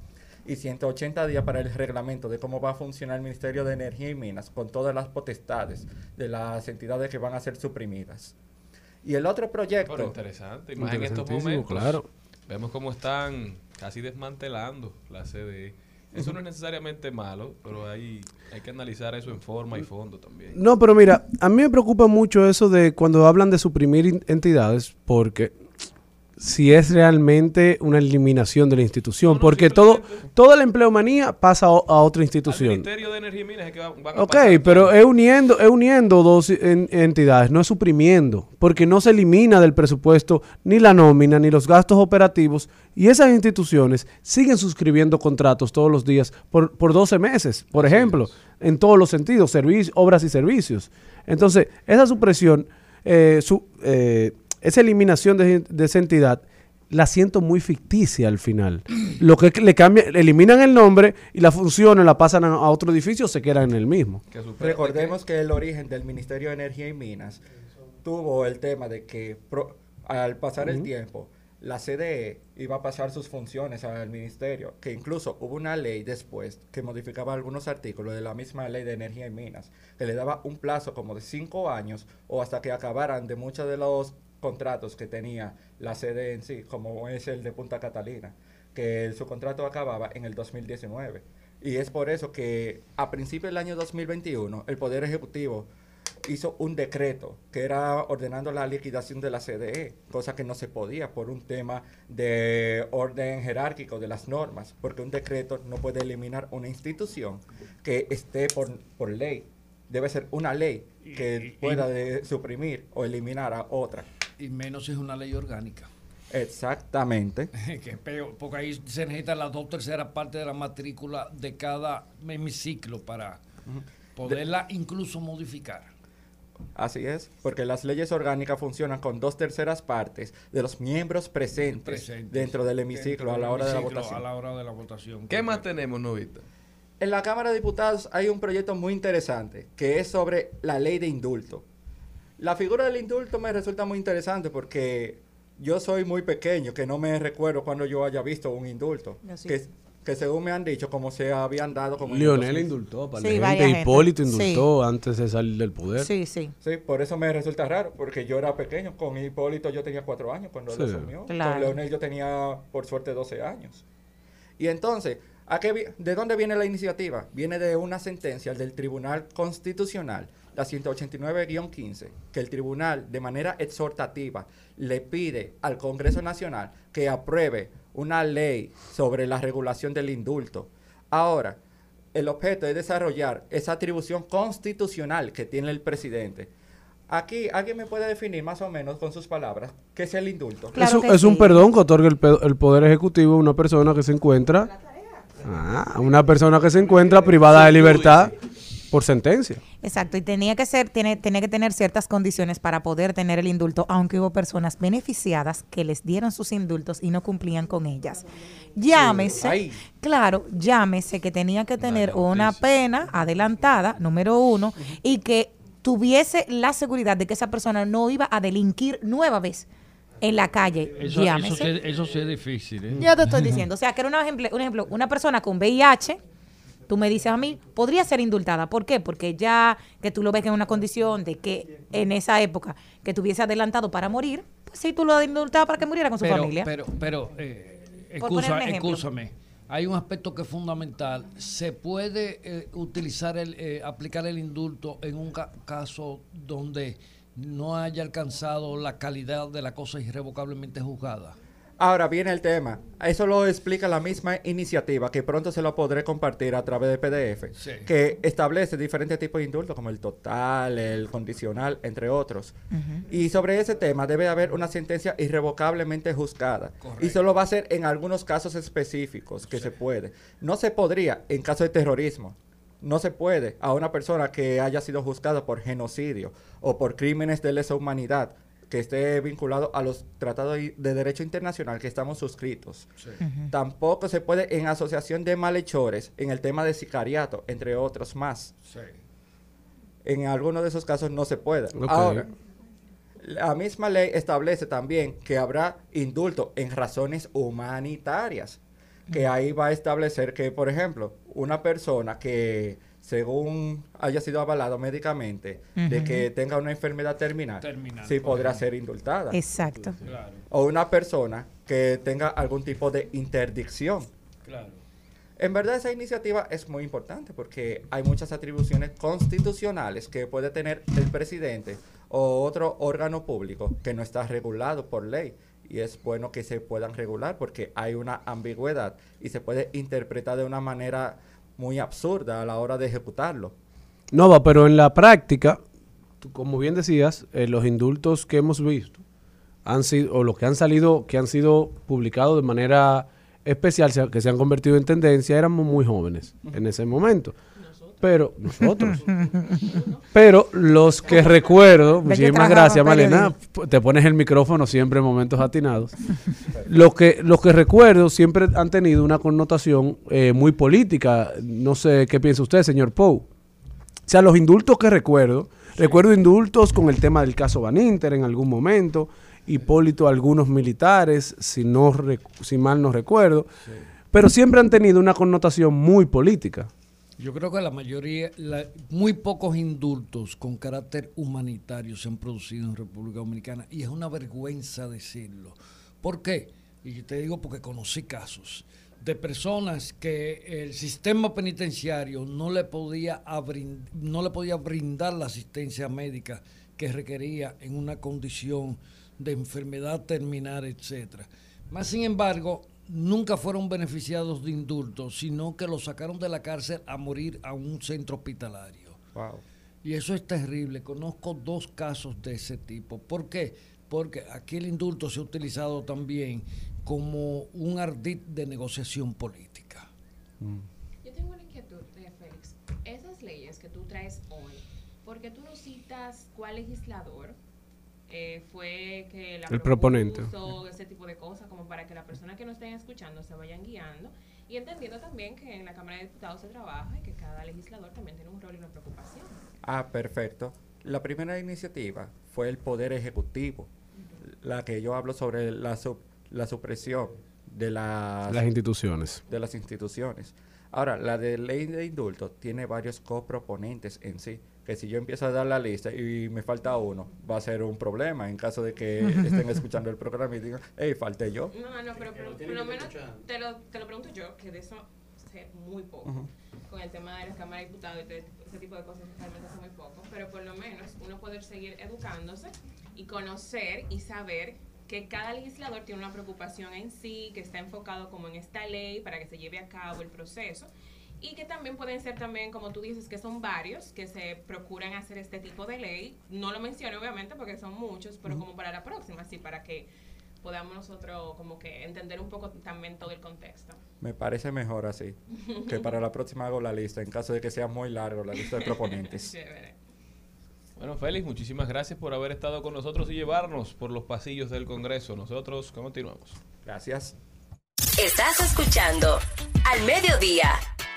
y 180 días para el reglamento de cómo va a funcionar el Ministerio de Energía y Minas con todas las potestades de las entidades que van a ser suprimidas. Y el otro proyecto... Pero interesante, más en estos momentos claro. vemos cómo están casi desmantelando la CDE. Eso no es necesariamente malo, pero hay, hay que analizar eso en forma y fondo también. No, pero mira, a mí me preocupa mucho eso de cuando hablan de suprimir entidades, porque si es realmente una eliminación de la institución, porque todo toda la empleomanía pasa a, otra institución. El Ministerio de Energía y Minas es que van a Ok, pero es uniendo, es uniendo dos entidades, no es suprimiendo, porque no se elimina del presupuesto ni la nómina ni los gastos operativos y esas instituciones siguen suscribiendo contratos todos los días por, por 12 meses, por ejemplo, en todos los sentidos, servicios, obras y servicios. Entonces, esa supresión, eh, su, eh, esa eliminación de, esa entidad la siento muy ficticia al final. Lo que le cambia, eliminan el nombre y la función la pasan a, otro edificio o se quedan en el mismo. Recordemos que el origen del Ministerio de Energía y Minas tuvo el tema de que al pasar el tiempo la CDE iba a pasar sus funciones al ministerio, que incluso hubo una ley después que modificaba algunos artículos de la misma ley de energía y minas, que le daba un plazo como de cinco años o hasta que acabaran de muchos de los contratos que tenía la sede en sí, como es el de Punta Catalina, que su contrato acababa en el 2019. Y es por eso que a principios del año 2021 el Poder Ejecutivo hizo un decreto que era ordenando la liquidación de la CDE, cosa que no se podía por un tema de orden jerárquico de las normas, porque un decreto no puede eliminar una institución que esté por, por ley. Debe ser una ley que pueda suprimir o eliminar a otra. Y menos si es una ley orgánica. Exactamente. que porque ahí se necesita la dos terceras partes de la matrícula de cada hemiciclo para poderla incluso modificar. Así es, porque las leyes orgánicas funcionan con dos terceras partes de los miembros presentes, dentro del hemiciclo, a la hora de la votación. A la hora de la votación. ¿Qué más tenemos, Novita? En la Cámara de Diputados hay un proyecto muy interesante que es sobre la ley de indulto. La figura del indulto me resulta muy interesante porque yo soy muy pequeño, que no me recuerdo cuando yo haya visto un indulto. Que, que según me han dicho, como se habían dado como... Lionel indultó, para sí, gente. Hipólito indultó antes de salir del poder. Sí, sí. Sí, por eso me resulta raro, porque yo era pequeño. Con Hipólito yo tenía cuatro años cuando él asumió. Con Leonel yo tenía, por suerte, 12 años. Y entonces, ¿a qué, ¿de dónde viene la iniciativa? Viene de una sentencia del Tribunal Constitucional la 189-15, que el tribunal de manera exhortativa le pide al Congreso Nacional que apruebe una ley sobre la regulación del indulto. Ahora, el objeto es desarrollar esa atribución constitucional que tiene el presidente. Aquí, ¿alguien me puede definir más o menos con sus palabras qué es el indulto? es, un perdón que otorga el, el, Poder Ejecutivo a una persona que se encuentra... Ah, una persona que se encuentra privada de libertad por sentencia. Exacto, y tenía que ser, tiene, tenía que tener ciertas condiciones para poder tener el indulto, aunque hubo personas beneficiadas que les dieron sus indultos y no cumplían con ellas. Llámese, claro, llámese que tenía que tener una pena adelantada, número uno, y que tuviese la seguridad de que esa persona no iba a delinquir nueva vez en la calle. Eso, eso, sí, es difícil. ¿eh? Yo te estoy diciendo. O sea, que era un ejemplo, un ejemplo, una persona con VIH tú me dices a mí, podría ser indultada. ¿Por qué? Porque ya que tú lo ves en una condición de que en esa época que tuviese adelantado para morir, pues sí, tú lo indultabas para que muriera con su familia. Pero, pero, eh, escúchame. Hay un aspecto que es fundamental. ¿Se puede eh, utilizar, el, eh, aplicar el indulto en un caso donde no haya alcanzado la calidad de la cosa irrevocablemente juzgada? Ahora viene el tema. Eso lo explica la misma iniciativa, que pronto se lo podré compartir a través de PDF, que establece diferentes tipos de indultos, como el total, el condicional, entre otros. Y sobre ese tema debe haber una sentencia irrevocablemente juzgada. Y solo va a ser en algunos casos específicos que se puede. No se podría en caso de terrorismo. No se puede a una persona que haya sido juzgada por genocidio o por crímenes de lesa humanidad que esté vinculado a los tratados de derecho internacional que estamos suscritos. Tampoco se puede en asociación de malhechores en el tema de sicariato, entre otros más. En algunos de esos casos no se puede. Ahora, la misma ley establece también que habrá indulto en razones humanitarias, que ahí va a establecer que, por ejemplo, una persona que según haya sido avalado médicamente, de que tenga una enfermedad terminal, sí podrá ser indultada. Exacto. O una persona que tenga algún tipo de interdicción. Claro. En verdad esa iniciativa es muy importante porque hay muchas atribuciones constitucionales que puede tener el presidente o otro órgano público que no está regulado por ley y es bueno que se puedan regular porque hay una ambigüedad y se puede interpretar de una manera muy absurda a la hora de ejecutarlo. No, va, pero en la práctica, como bien decías, eh, los indultos que hemos visto han sido, o los que han salido, que han sido publicados de manera especial, que se han convertido en tendencia, éramos muy jóvenes en ese momento. Pero nosotros. pero los que recuerdo, muchísimas gracias, Malena. Te pones el micrófono siempre en momentos atinados. los que los que recuerdo siempre han tenido una connotación eh, muy política. No sé qué piensa usted, señor Pou. O sea, los indultos que recuerdo, recuerdo indultos con el tema del caso Van Inter en algún momento, Hipólito algunos militares, si no si mal no recuerdo, pero siempre han tenido una connotación muy política. Yo creo que la mayoría, muy pocos indultos con carácter humanitario se han producido en República Dominicana y es una vergüenza decirlo. ¿Por qué? Y te digo porque conocí casos de personas que el sistema penitenciario no le podía, no le podía brindar la asistencia médica que requería en una condición de enfermedad terminal, etcétera. Más sin embargo, nunca fueron beneficiados de indulto, sino que los sacaron de la cárcel a morir a un centro hospitalario. Y eso es terrible. Conozco dos casos de ese tipo. ¿Por qué? Porque aquí el indulto se ha utilizado también como un ardid de negociación política. Mm. Yo tengo una inquietud, eh, Félix. Esas leyes que tú traes hoy, ¿por qué tú no citas cuál legislador eh, fue que la el proponente ese tipo de cosas como para que las personas que nos estén escuchando se vayan guiando y entendiendo también que en la Cámara de Diputados se trabaja y que cada legislador también tiene un rol y una preocupación. Ah, perfecto. La primera iniciativa fue el Poder Ejecutivo, la que yo hablo sobre la, la supresión de las, las instituciones. De las instituciones. Ahora, la de ley de indulto tiene varios coproponentes en sí que si yo empiezo a dar la lista y me falta uno, va a ser un problema en caso de que estén escuchando el programa y digan, hey, falté yo. No, no, pero, por lo menos te lo, te lo pregunto yo, que de eso sé muy poco. Con el tema de la Cámara de Diputados y ese tipo de cosas realmente sé muy poco. Pero por lo menos uno poder seguir educándose y conocer y saber que cada legislador tiene una preocupación en sí, que está enfocado como en esta ley para que se lleve a cabo el proceso y que también pueden ser también, como tú dices, que son varios que se procuran hacer este tipo de ley. No lo menciono obviamente porque son muchos, pero como para la próxima, sí, para que podamos nosotros como que entender un poco también todo el contexto. Me parece mejor así, que para la próxima hago la lista, en caso de que sea muy largo la lista de proponentes. Bueno, Félix, muchísimas gracias por haber estado con nosotros y llevarnos por los pasillos del Congreso. Nosotros continuamos. Gracias. Estás escuchando Al Mediodía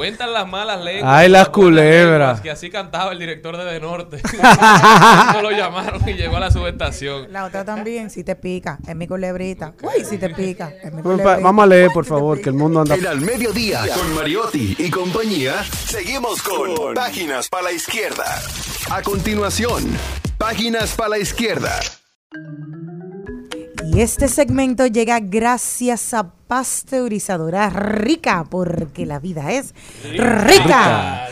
Cuentan las malas lenguas. Ay, las culebras. Que así cantaba el director de De Norte. no lo llamaron y llegó a la subestación. La otra también, si te pica, es mi culebrita. Uy, si te pica, es mi culebrita. Vamos a leer, por favor, que el mundo anda. En al mediodía, con Mariotti y compañía, seguimos con Páginas para la Izquierda. A continuación, Páginas para la Izquierda. Y este segmento llega gracias a pasteurizadora rica, porque la vida es rica.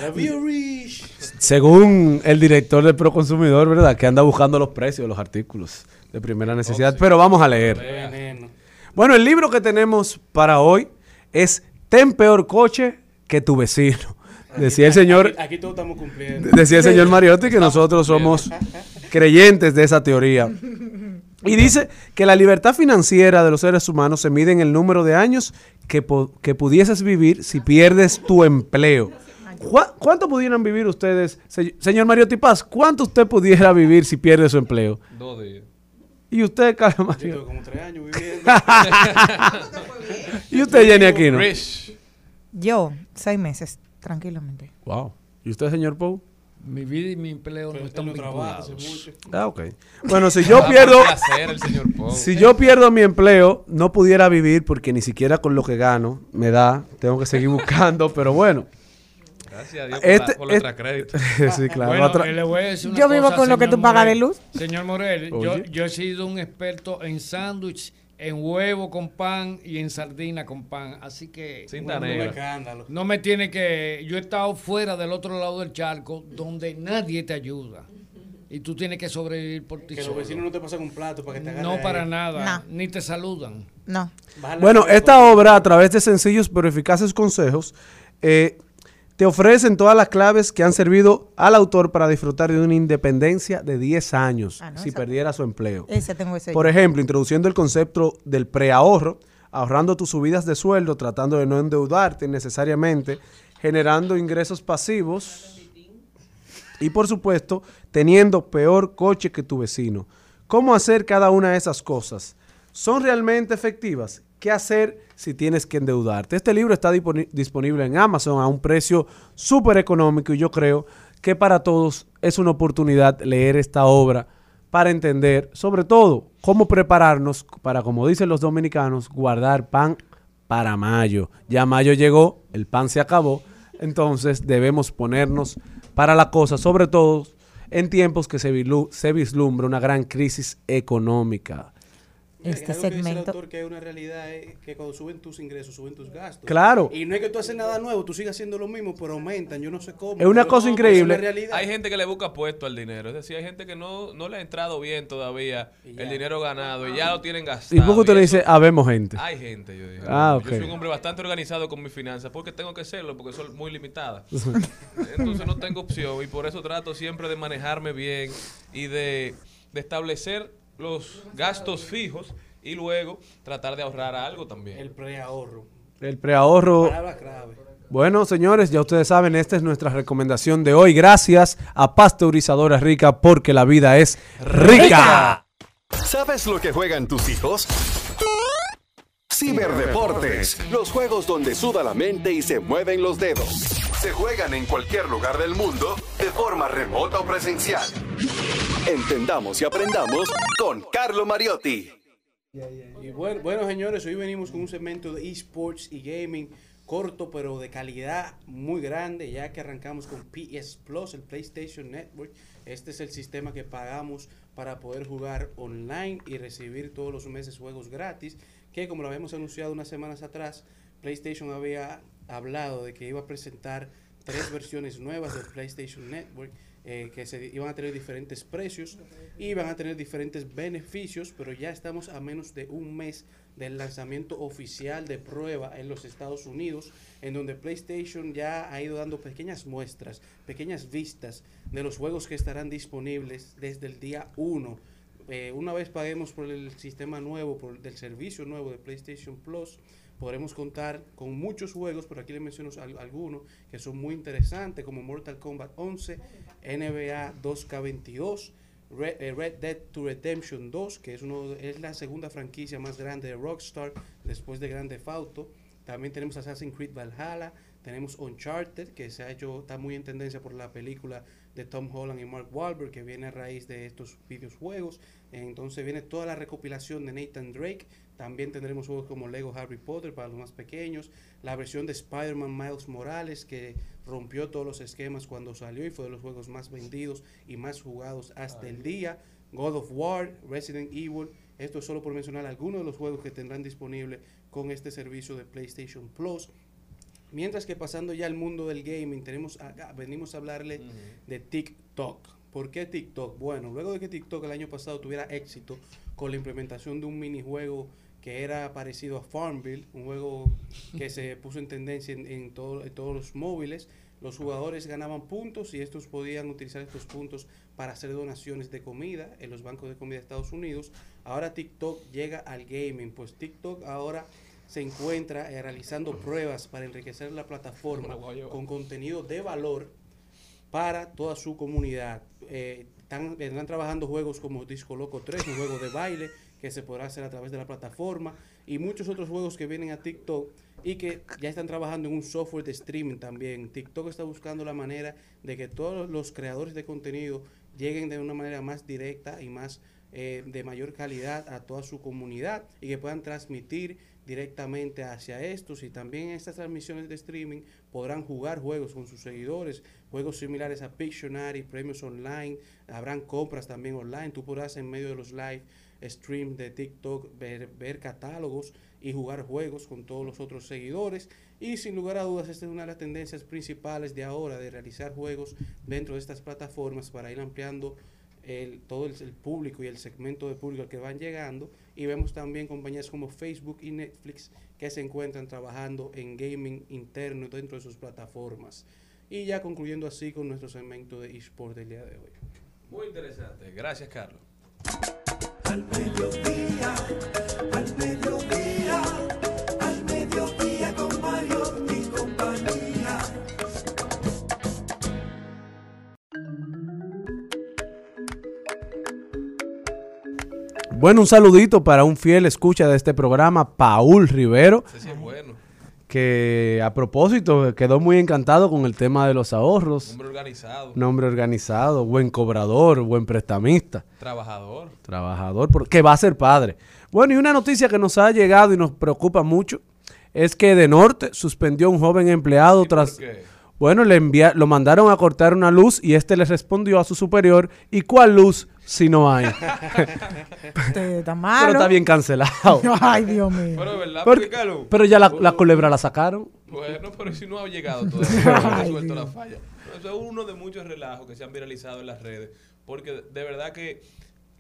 Según el director del Proconsumidor, ¿verdad? Que anda buscando los precios de los artículos de primera necesidad. Pero vamos a leer. Bueno, el libro que tenemos para hoy es Ten peor coche que tu vecino. Decía el señor. Aquí, todos estamos cumpliendo. Decía el señor Mariotti que nosotros somos creyentes de esa teoría. Y dice que la libertad financiera de los seres humanos se mide en el número de años que, que pudieses vivir si pierdes tu empleo. ¿Cuánto pudieran vivir ustedes, señor Mario Tipaz? ¿Cuánto usted pudiera vivir si pierde su empleo? Dos días. ¿Y usted, Carlos Yo Mario? tengo como tres años viviendo. ¿Y usted, Jenny Aquino? Yo, seis meses, tranquilamente. Wow. ¿Y usted, señor Pou? Mi vida y mi empleo no están vinculados. Ah, ok. Bueno, si yo pierdo, placer, el señor si yo pierdo mi empleo, no pudiera vivir porque ni siquiera con lo que gano me da. Tengo que seguir buscando, pero bueno. Gracias a Dios Este- por, la, por este- crédito. sí, claro. Bueno, Otra- eh, le voy a decir una Yo vivo cosa, con lo que tú pagas de luz. Señor Morel, yo, yo he sido un experto en sándwich, en huevo con pan y en sardina con pan. Así que bueno, no no me tiene que... Yo he estado fuera del otro lado del charco donde nadie te ayuda. Y tú tienes que sobrevivir por ti Que los solo. vecinos no te pasan un plato para que te No para ahí. nada, ni te saludan. No. Bueno, esta obra, a través de sencillos pero eficaces consejos, eh, te ofrecen todas las claves que han servido al autor para disfrutar de una independencia de 10 años Ah, no, si esa- perdiera su empleo. Ese tengo ese. Por ejemplo, introduciendo el concepto del preahorro, ahorrando tus subidas de sueldo, tratando de no endeudarte necesariamente, generando ingresos pasivos y por supuesto, teniendo peor coche que tu vecino. ¿Cómo hacer cada una de esas cosas? ¿Son realmente efectivas? ¿Qué hacer si tienes que endeudarte? Este libro está disponi- disponible en Amazon a un precio súper económico y yo creo que para todos es una oportunidad leer esta obra para entender, sobre todo, cómo prepararnos para, como dicen los dominicanos, guardar pan para mayo. Ya mayo llegó, el pan se acabó, entonces debemos ponernos para la cosa, sobre todo en tiempos que se vislumbra una gran crisis económica. Este Algo que dice el segmento. autor que es una realidad es que cuando suben tus ingresos, suben tus gastos. Claro. Y no es que tú haces nada nuevo, tú sigues haciendo lo mismo, pero aumentan. Yo no sé cómo. Es una cosa no, increíble. es una realidad. Hay gente que le busca puesto al dinero. Es decir, hay gente que no, no le ha entrado bien todavía el dinero ganado y ya lo tienen gastado. ¿Y por qué usted le dice, habemos gente? Hay gente, yo dije. Ah, Yo soy un hombre bastante organizado con mis finanzas porque tengo que serlo, porque son muy limitadas. Entonces no tengo opción y por eso trato siempre de manejarme bien y de, de establecer los gastos fijos y luego tratar de ahorrar algo también. El preahorro. El preahorro. Palabra clave. Bueno, señores, ya ustedes saben, esta es nuestra recomendación de hoy. Gracias a Pasteurizadora Rica, porque la vida es rica. ¿Sabes lo que juegan tus hijos? Ciberdeportes, los juegos donde suda la mente y se mueven los dedos. Se juegan en cualquier lugar del mundo de forma remota o presencial. Entendamos y aprendamos con Carlo Mariotti. Bueno, señores, hoy venimos con un segmento de esports y gaming corto, pero de calidad muy grande, ya que arrancamos con PS Plus, el PlayStation Network. Este es el sistema que pagamos para poder jugar online y recibir todos los meses juegos gratis, que como lo habíamos anunciado unas semanas atrás, PlayStation había hablado de que iba a presentar tres versiones nuevas del PlayStation Network eh, que se iban a tener diferentes precios y van a tener diferentes beneficios, pero ya estamos a menos de un mes del lanzamiento oficial de prueba en los Estados Unidos, en donde PlayStation ya ha ido dando pequeñas muestras, pequeñas vistas de los juegos que estarán disponibles desde el día 1. Eh, una vez paguemos por el sistema nuevo, por el servicio nuevo de PlayStation Plus, podremos contar con muchos juegos, por aquí les menciono al- algunos que son muy interesantes, como Mortal Kombat 11, NBA 2K22, Red, eh, Red Dead to Redemption 2, que es, uno, es la segunda franquicia más grande de Rockstar después de Grand Theft Auto. También tenemos Assassin's Creed Valhalla, tenemos Uncharted, que se ha hecho, está muy en tendencia por la película de Tom Holland y Mark Wahlberg, que viene a raíz de estos videojuegos. Entonces viene toda la recopilación de Nathan Drake. También tendremos juegos como Lego Harry Potter para los más pequeños. La versión de Spider-Man Miles Morales, que rompió todos los esquemas cuando salió y fue de los juegos más vendidos y más jugados hasta el día. God of War, Resident Evil. Esto es solo por mencionar algunos de los juegos que tendrán disponible con este servicio de PlayStation Plus. Mientras que pasando ya al mundo del gaming, tenemos acá- venimos a hablarle de TikTok. ¿Por qué TikTok? Bueno, luego de que TikTok el año pasado tuviera éxito con la implementación de un minijuego que era parecido a Farmville, un juego que se puso en tendencia en, en todo- en todos los móviles, los jugadores ganaban puntos y estos podían utilizar estos puntos para hacer donaciones de comida en los bancos de comida de Estados Unidos. Ahora TikTok llega al gaming, pues TikTok ahora se encuentra eh, realizando pruebas para enriquecer la plataforma con contenido de valor para toda su comunidad. Eh, están, trabajando juegos como Disco Loco 3, un juego de baile que se podrá hacer a través de la plataforma y muchos otros juegos que vienen a TikTok y que ya están trabajando en un software de streaming también. TikTok está buscando la manera de que todos los creadores de contenido lleguen de una manera más directa y más eh, de mayor calidad a toda su comunidad y que puedan transmitir directamente hacia estos y también en estas transmisiones de streaming podrán jugar juegos con sus seguidores, juegos similares a Pictionary, premios online, habrán compras también online, tú podrás en medio de los live stream de TikTok ver, ver catálogos y jugar juegos con todos los otros seguidores. Y sin lugar a dudas esta es una de las tendencias principales de ahora de realizar juegos dentro de estas plataformas para ir ampliando el, todo el, el, público y el segmento de público al que van llegando. Y vemos también compañías como Facebook y Netflix que se encuentran trabajando en gaming interno dentro de sus plataformas. Y ya concluyendo así con nuestro segmento de eSport del día de hoy. Muy interesante. Gracias, Carlos. Al mediodía, al mediodía, al mediodía con Mario y compañía. Bueno, un saludito para un fiel escucha de este programa, Paul Rivero. Sí es bueno. Que a propósito quedó muy encantado con el tema de los ahorros. Hombre organizado. Un hombre organizado, buen cobrador, buen prestamista. Trabajador. Trabajador, por- que va a ser padre. Bueno, y una noticia que nos ha llegado y nos preocupa mucho es que de Norte suspendió a un joven empleado tras... qué? Bueno, le envía, lo mandaron a cortar una luz y este le respondió a su superior, ¿y cuál luz si no hay? Está Pero está bien cancelado. Ay, Dios mío. Pero es verdad, Pero, porque, pero ya la, la culebra la sacaron. Bueno, pero si no ha llegado todavía, no ha resuelto la falla. Eso es uno de muchos relajos que se han viralizado en las redes, porque de verdad que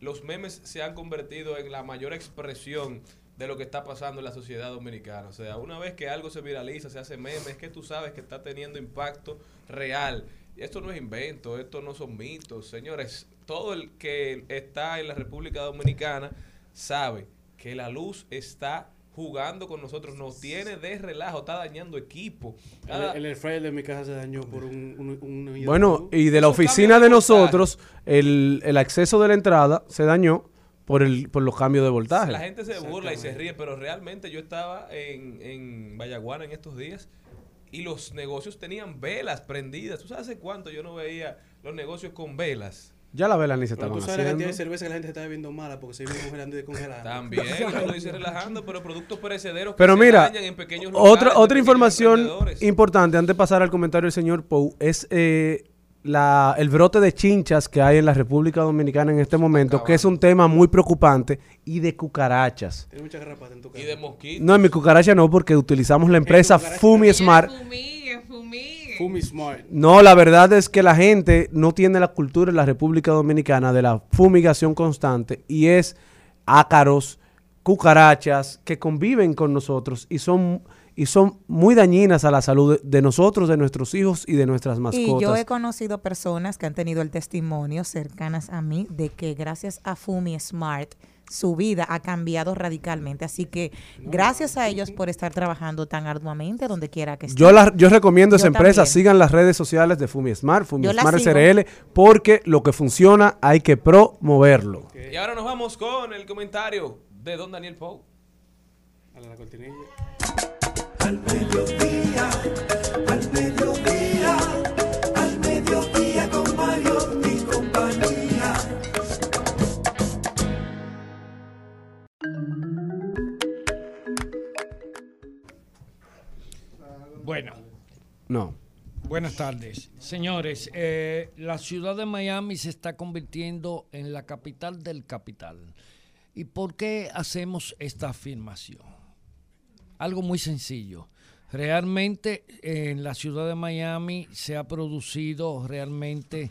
los memes se han convertido en la mayor expresión de lo que está pasando en la sociedad dominicana. O sea, una vez que algo se viraliza, se hace meme, es que tú sabes que está teniendo impacto real. Y esto no es invento, esto no son mitos. Señores, todo el que está en la República Dominicana sabe que la luz está jugando con nosotros, nos tiene de relajo, está dañando equipo. Cada- El, el de mi casa se dañó por un... un- un- Bueno, y de la oficina de nosotros, el, el acceso de la entrada se dañó por, el, por los cambios de voltaje. La gente se burla y se ríe, pero realmente yo estaba en, en Vallaguana en estos días y los negocios tenían velas prendidas. ¿Tú sabes hace cuánto yo no veía los negocios con velas? Ya la vela ni se Pero estaban tú sabes la cantidad de haciendo. cerveza que la gente se está bebiendo mala porque se vive congelando y descongelando. También, yo lo hice relajando, pero productos perecederos que Pero se mira, dañan en pequeños locales, otra, otra pequeños información importante antes de pasar al comentario del señor Pou es eh, la, el brote de chinchas que hay en la República Dominicana en este momento, que es un tema muy preocupante, y de cucarachas. Tiene mucha garrapata en tu casa. Y de mosquitos. No, en mi cucaracha no, porque utilizamos la empresa? Fumi Smart. Fumigue, fumigue. Fumi Smart. No, la verdad es que la gente no tiene la cultura en la República Dominicana de la fumigación constante y es ácaros, cucarachas que conviven con nosotros y son y son muy dañinas a la salud de, de nosotros, de nuestros hijos y de nuestras mascotas. Y yo he conocido personas que han tenido el testimonio cercanas a mí de que gracias a Fumi Smart su vida ha cambiado radicalmente. Así que gracias a ellos por estar trabajando tan arduamente donde quiera que estén. Yo, la- yo recomiendo a esa empresa, también. sigan las redes sociales de Fumi Smart, Fumi Smart. SRL, porque lo que funciona hay que promoverlo. Y ahora nos vamos con el comentario de don Daniel Pou. A la cortinilla. Al mediodía, Bueno, No. buenas tardes. Señores, eh, la ciudad de Miami se está convirtiendo en la capital del capital. ¿Y por qué hacemos esta afirmación? Algo muy sencillo. Realmente eh, en la ciudad de Miami se ha producido realmente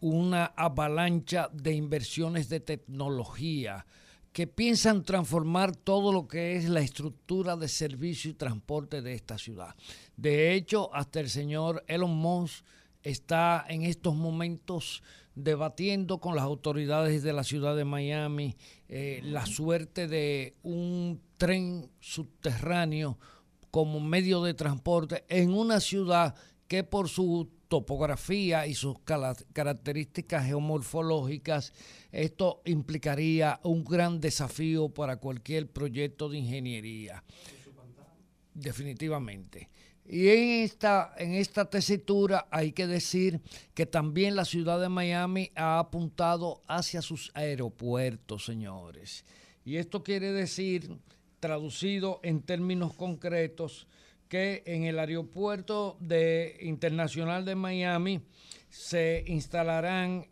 una avalancha de inversiones de tecnología que piensan transformar todo lo que es la estructura de servicio y transporte de esta ciudad. De hecho, hasta el señor Elon Musk está en estos momentos debatiendo con las autoridades de la ciudad de Miami eh, la suerte de un tren subterráneo como medio de transporte en una ciudad que por su topografía y sus características geomorfológicas, esto implicaría un gran desafío para cualquier proyecto de ingeniería. Definitivamente. Y en esta, en esta tesitura hay que decir que también la ciudad de Miami ha apuntado hacia sus aeropuertos, señores. Y esto quiere decir, traducido en términos concretos, que en el aeropuerto de, internacional de Miami se instalarán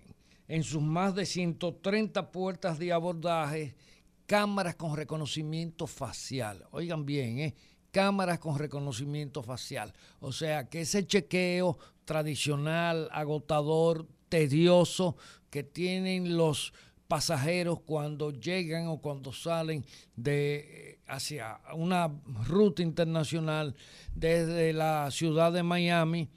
en sus más de 130 puertas de abordaje cámaras con reconocimiento facial. Oigan bien, ¿eh? cámaras con reconocimiento facial. O sea, que ese chequeo tradicional, agotador, tedioso que tienen los pasajeros cuando llegan o cuando salen de eh, hacia una ruta internacional desde la ciudad de Miami,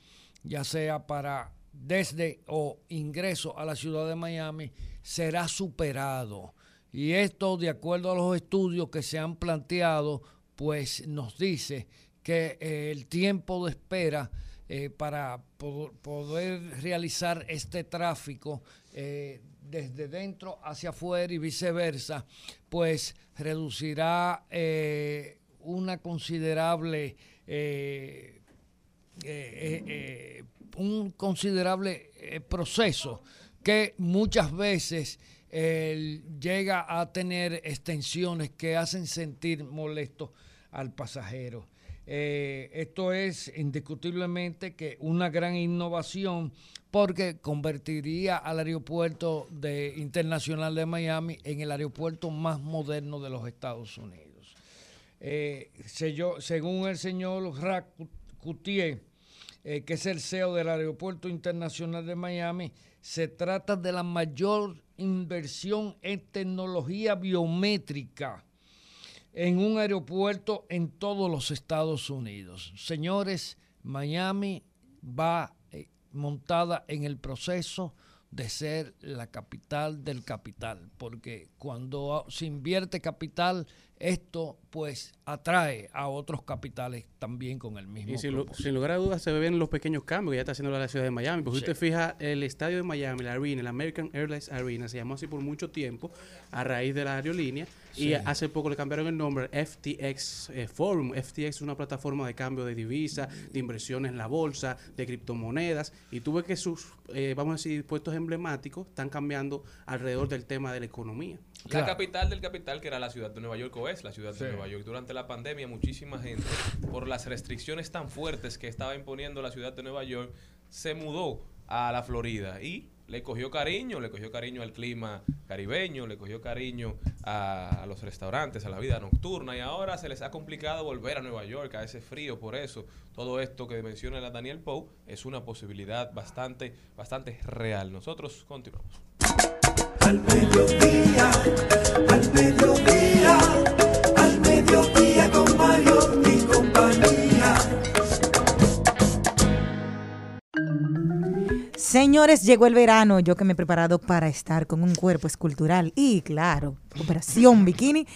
ya sea para desde o ingreso a la ciudad de Miami, será superado. Y esto, de acuerdo a los estudios que se han planteado, pues nos dice que eh, el tiempo de espera eh, para poder realizar este tráfico eh, desde dentro hacia afuera y viceversa, pues reducirá una considerable un considerable proceso que muchas veces llega a tener extensiones que hacen sentir molesto al pasajero. Eh, esto es indiscutiblemente que una gran innovación porque convertiría al aeropuerto internacional de Miami en el aeropuerto más moderno de los Estados Unidos. Eh, según el señor Rack Coutier, eh, que es el CEO del Aeropuerto Internacional de Miami, se trata de la mayor inversión en tecnología biométrica en un aeropuerto en todos los Estados Unidos. Señores, Miami va eh, montada en el proceso de ser la capital del capital, porque cuando se invierte capital esto pues atrae a otros capitales también con el mismo. Y sin, lugar a dudas se ven los pequeños cambios que ya está haciendo la ciudad de Miami. Porque usted fija, el estadio de Miami, la Arena, el American Airlines Arena, se llamó así por mucho tiempo a raíz de la aerolínea. Y hace poco le cambiaron el nombre FTX eh, Forum. FTX es una plataforma de cambio de divisas, de inversiones en la bolsa, de criptomonedas. Y tuve que sus, eh, vamos a decir, puestos emblemáticos están cambiando alrededor del tema de la economía. La capital del capital, que era la ciudad de Nueva York, o es la ciudad de Nueva York. Durante la pandemia, muchísima gente, por las restricciones tan fuertes que estaba imponiendo la ciudad de Nueva York, se mudó a la Florida y le cogió cariño, le cogió cariño al clima caribeño, le cogió cariño a, los restaurantes, a la vida nocturna y ahora se les ha complicado volver a Nueva York, a ese frío, por eso todo esto que menciona la Daniel Poe es una posibilidad bastante, bastante real. Nosotros continuamos. Al mediodía, al mediodía, al mediodía con Mario Señores, llegó el verano, yo que me he preparado para estar con un cuerpo escultural y claro, operación bikini.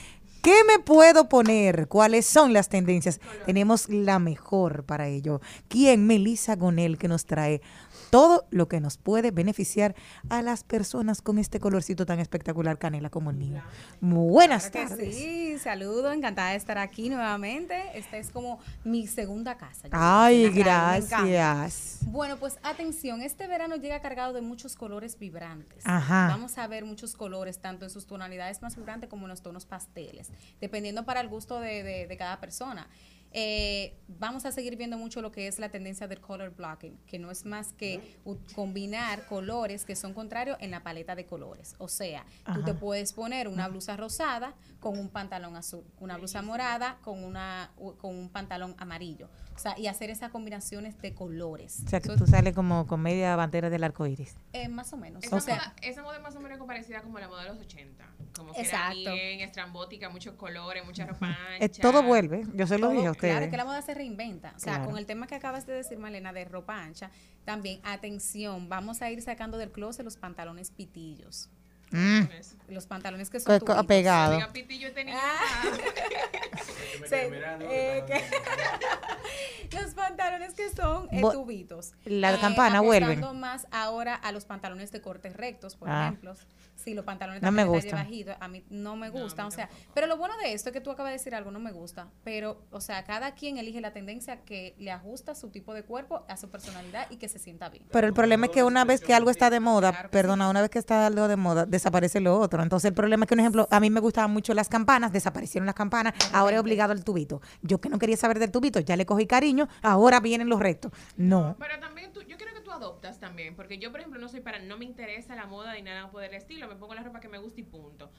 ¿Qué me puedo poner? ¿Cuáles son las tendencias? Tenemos la mejor para ello. ¿Quién? Melissa Gonel, que nos trae todo lo que nos puede beneficiar a las personas con este colorcito tan espectacular canela como el mío. Buenas tardes. Sí, saludo, encantada de estar aquí nuevamente. Esta es como mi segunda casa. Ay, gracias. Bueno, pues atención, este verano llega cargado de muchos colores vibrantes. Ajá. Vamos a ver muchos colores, tanto en sus tonalidades más vibrantes como en los tonos pasteles, dependiendo para el gusto de cada persona. Eh, vamos a seguir viendo mucho lo que es la tendencia del color blocking, que no es más que combinar colores que son contrarios en la paleta de colores. O sea, tú te puedes poner una blusa rosada con un pantalón azul, una blusa morada con, una, con un pantalón amarillo. O sea, y hacer esas combinaciones de colores. O sea, que tú sales como con media bandera del arco iris. Eh, más o menos. Esa, moda, esa moda más o menos parecida como la moda de los 80. Como que Exacto. era bien estrambótica, muchos colores, mucha ropa ancha. Eh, todo vuelve, yo se lo dije a ustedes. Claro, que la moda se reinventa. O sea, con el tema que acabas de decir, Malena, de ropa ancha, también, atención, vamos a ir sacando del closet los pantalones pitillos. Mm. Los pantalones que son pegados. los pantalones que son eh, Bo- tubitos. la Eh, campana vuelven. apostando más ahora a los pantalones de cortes rectos, por Ah. ejemplo. Sí, los pantalones No me gustan. bajito, a mí no me gustan, o sea, pero lo bueno de esto es que tú acabas de decir algo, no me gusta, pero, o sea, cada quien elige la tendencia que le ajusta a su tipo de cuerpo, a su personalidad y que se sienta bien. Pero el problema es que una vez que algo está de moda, perdona, una vez que está algo de moda, desaparece lo otro. Entonces el problema es que, un ejemplo, a mí me gustaban mucho las campanas, desaparecieron las campanas, ahora he obligado al tubito. Yo que no quería saber del tubito, ya le cogí cariño, ahora vienen los rectos. No. Pero también tú, yo creo que tú adoptas también, porque yo, por ejemplo, no soy para, no me interesa la moda ni nada por el estilo, me pongo la ropa que me gusta y punto.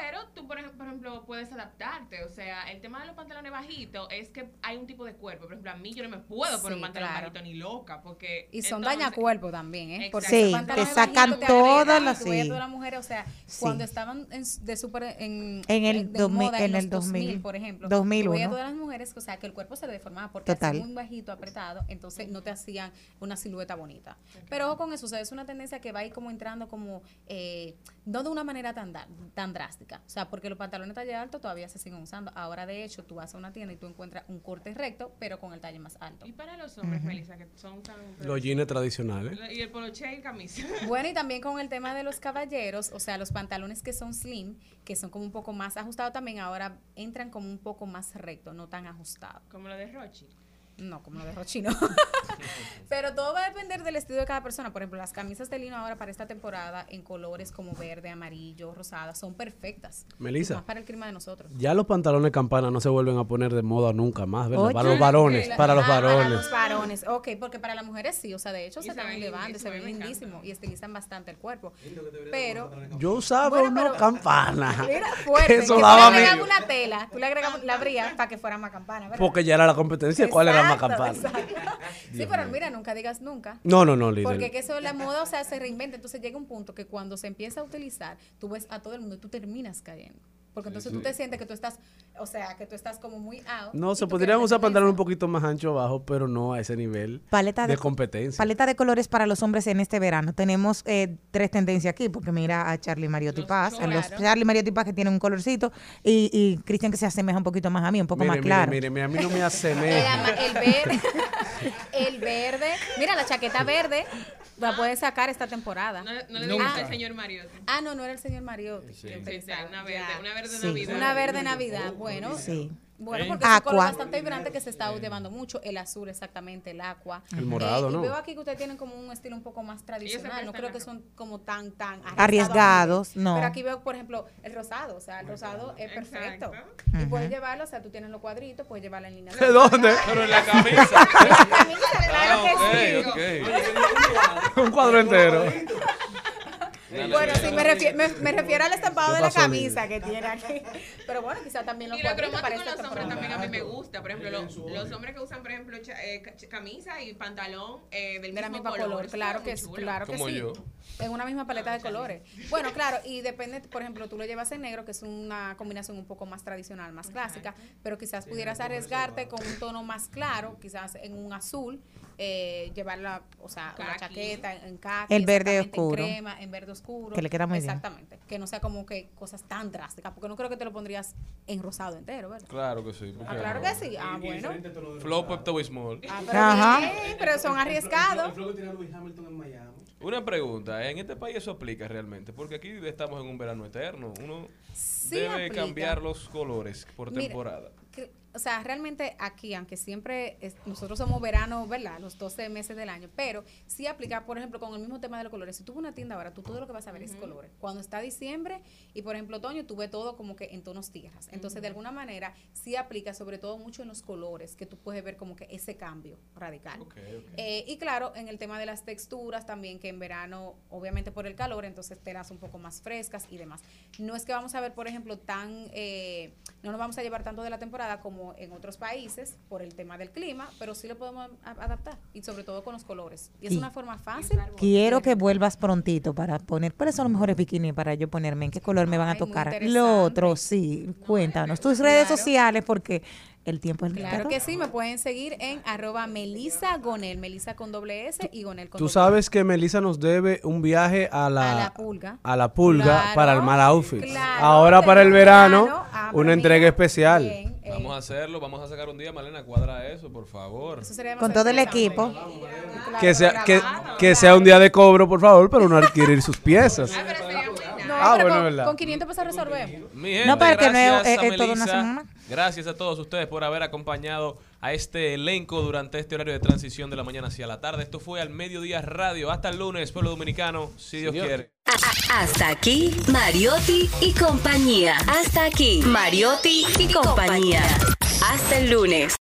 Pero tú, por ejemplo, por ejemplo, puedes adaptarte. O sea, el tema de los pantalones bajitos es que hay un tipo de cuerpo. Por ejemplo, a mí yo no me puedo poner Sí, un pantalón claro. bajito ni loca, porque. Y son entonces- dañacuerpos también, ¿eh? Porque Sí, te pantalones sacan todas las- sí. mujeres, o sea, Sí. cuando estaban en, de super en, En el de 2000, moda en los el 2000, por ejemplo, 2001. tú veías a todas las mujeres, o sea, que el cuerpo se le deformaba porque Total. un bajito apretado, entonces no te hacían una silueta bonita. Pero ojo con eso, o sea, es una tendencia que va a ir como entrando como eh, no de una manera tan da- tan drástica, o sea, porque los pantalones talle alto todavía se siguen usando. Ahora de hecho, tú vas a una tienda y tú encuentras un corte recto, pero con el talle más alto. Y para los hombres, Ujú. Melissa, que son tan. Los jeans tradicionales. Y el poloche y camisa. Bueno, y también con el tema de los caballeros, o sea, los pantalones que son slim, que son como un poco más ajustados también, ahora entran como un poco más recto, no tan ajustados. Como lo de Rochi. No, como lo de Rochi, no. Pero todo va a depender del estilo de cada persona. Por ejemplo, las camisas de lino ahora para esta temporada en colores como verde, amarillo, rosada, son perfectas. Melissa. Más para el clima de nosotros. Ya los pantalones campana no se vuelven a poner de moda nunca más, ¿verdad? Oye, para los varones, para los ah, Para varones. los varones, ok, porque para las mujeres sí, o sea, de hecho Y se ven elevando, se ven a mí me lindísimo y estilizan bastante el cuerpo. Pero, Yo usaba Bueno, una pero- campana. mira, fuerte, Eso que daba tú le una tela, tú le agregas, la abrías para que fuera más campana, ¿verdad? Porque ya era la competencia, ¿cuál era Exacto, campana? Sí, pero mira, nunca digas nunca. No, no, no, líder. Porque que eso la moda, o sea, se reinventa. Entonces llega un punto que cuando se empieza a utilizar, tú ves a todo el mundo y tú terminas cayendo. Porque entonces sí. tú te sientes que tú estás, o sea, que tú estás como muy out. No, se podrían usar pantalones un poquito más ancho abajo, pero no a ese nivel Paleta de, de- competencia. Paleta de colores para los hombres en este verano. Tenemos eh, tres tendencias aquí, porque mira a Charlie Mariotti Paz, a los. Charlie Mariotti Paz que tienen un colorcito, y, y Cristian que se asemeja un poquito más a mí, un poco Mire, más claro. mire, mire, a mí no me asemeja. el verde, el verde, mira la chaqueta verde, la puedes sacar esta temporada. No, no le digas al señor Mariotti. Ah, no, no era el señor Mariotti. Sí. Sí, sí, una verde, una verde Sí. Navidad. Una verde Navidad, bueno. Sí. Bueno, porque es un color Aqua. bastante vibrante que se está llevando mucho. El azul, exactamente, el agua. El morado, Eh, y ¿no? veo aquí que ustedes tienen como un estilo un poco más tradicional. No creo que son como tan, tan Arriesgados, no. Pero aquí veo, por ejemplo, el rosado. O sea, el rosado es perfecto. Y Ujú. puedes llevarlo, o sea, tú tienes los cuadritos, puedes llevarla en línea. ¿De dónde? Pero en la camisa. En la camisa, claro Ah, que ok, sí. un cuadro entero. Bueno, sí, me refiero, me, me refiero al estampado ¿Qué de la camisa que tiene aquí. Pero bueno, quizá también los Y lo cromático esta de los hombres también a mí me gusta. Por ejemplo, los, los hombres que usan, por ejemplo, cha- eh, ca- camisa y pantalón eh, del de la mismo misma color, claro que claro que Como sí. yo. En una misma paleta de colores. Bueno, claro, y depende, por ejemplo, tú lo llevas en negro, que es una combinación un poco más tradicional, más clásica, pero quizás pudieras arriesgarte con un tono más claro, quizás en un azul, eh, llevarla, o sea, una Caqui. chaqueta en khaki, El verde exactamente, oscuro. en crema, en verde oscuro. Que le queda muy bien. Exactamente, que no sea como que cosas tan drásticas, porque no creo que te lo pondrías en rosado entero, ¿verdad? Claro que sí. ¿por Ah, claro no? que sí. Ah, bueno. Flow Pepto Bismol. Ah, pero Ajá. bien, pero son arriesgados. Una pregunta, ¿en este país eso aplica realmente? Porque aquí estamos en un verano eterno. Uno Sí debe aplica. cambiar los colores por Mira, temporada. O sea, realmente aquí, aunque siempre es- nosotros somos verano, ¿verdad? Los 12 meses del año, pero sí aplica, por ejemplo, con el mismo tema de los colores. Si tú una tienda ahora, tú todo lo que vas a ver es colores. Cuando está diciembre y, por ejemplo, otoño, tú ves todo como que en tonos tierras. Entonces, de alguna manera, sí aplica, sobre todo mucho en los colores, que tú puedes ver como que ese cambio radical. Eh, y claro, en el tema de las texturas también, que en verano, obviamente por el calor, entonces telas un poco más frescas y demás. No es que vamos a ver, por ejemplo, tan, eh, no nos vamos a llevar tanto de la temporada como en otros países por el tema del clima, pero sí lo podemos a- adaptar y sobre todo con los colores. Y es Y- una forma fácil. Quiero que vuelvas prontito para poner, ¿cuáles son los mejores bikinis para yo ponerme? ¿En qué color me van a tocar? Lo otro, sí, cuéntanos. Tus redes sociales, porque el tiempo es Claro que sí, me pueden seguir en arroba Melisa Gonel, Melisa con doble S y Gonel con Tú sabes que Melissa nos debe un viaje a la, A la pulga. a la pulga Claro, para el mal outfit. claro, Ahora para el verano, verano, ah, una mira, entrega especial. bien, Vamos a hacerlo, vamos a sacar un día, Malena, cuadra eso, por favor. Con todo el equipo. Que sea, que, que sea un día de cobro, por favor, pero no adquirir sus piezas. No, Ah, pero bueno, con, verdad. con 500 pesos resolvemos. Mi gente, No, pero que no es- toda una semana. Gracias a todos ustedes por haber acompañado a este elenco durante este horario de transición de la mañana hacia la tarde. Esto fue al Mediodía Radio. Hasta el lunes, pueblo dominicano, si Dios quiere. Hasta aquí, Mariotti y compañía. Hasta aquí, Mariotti y compañía. Hasta el lunes.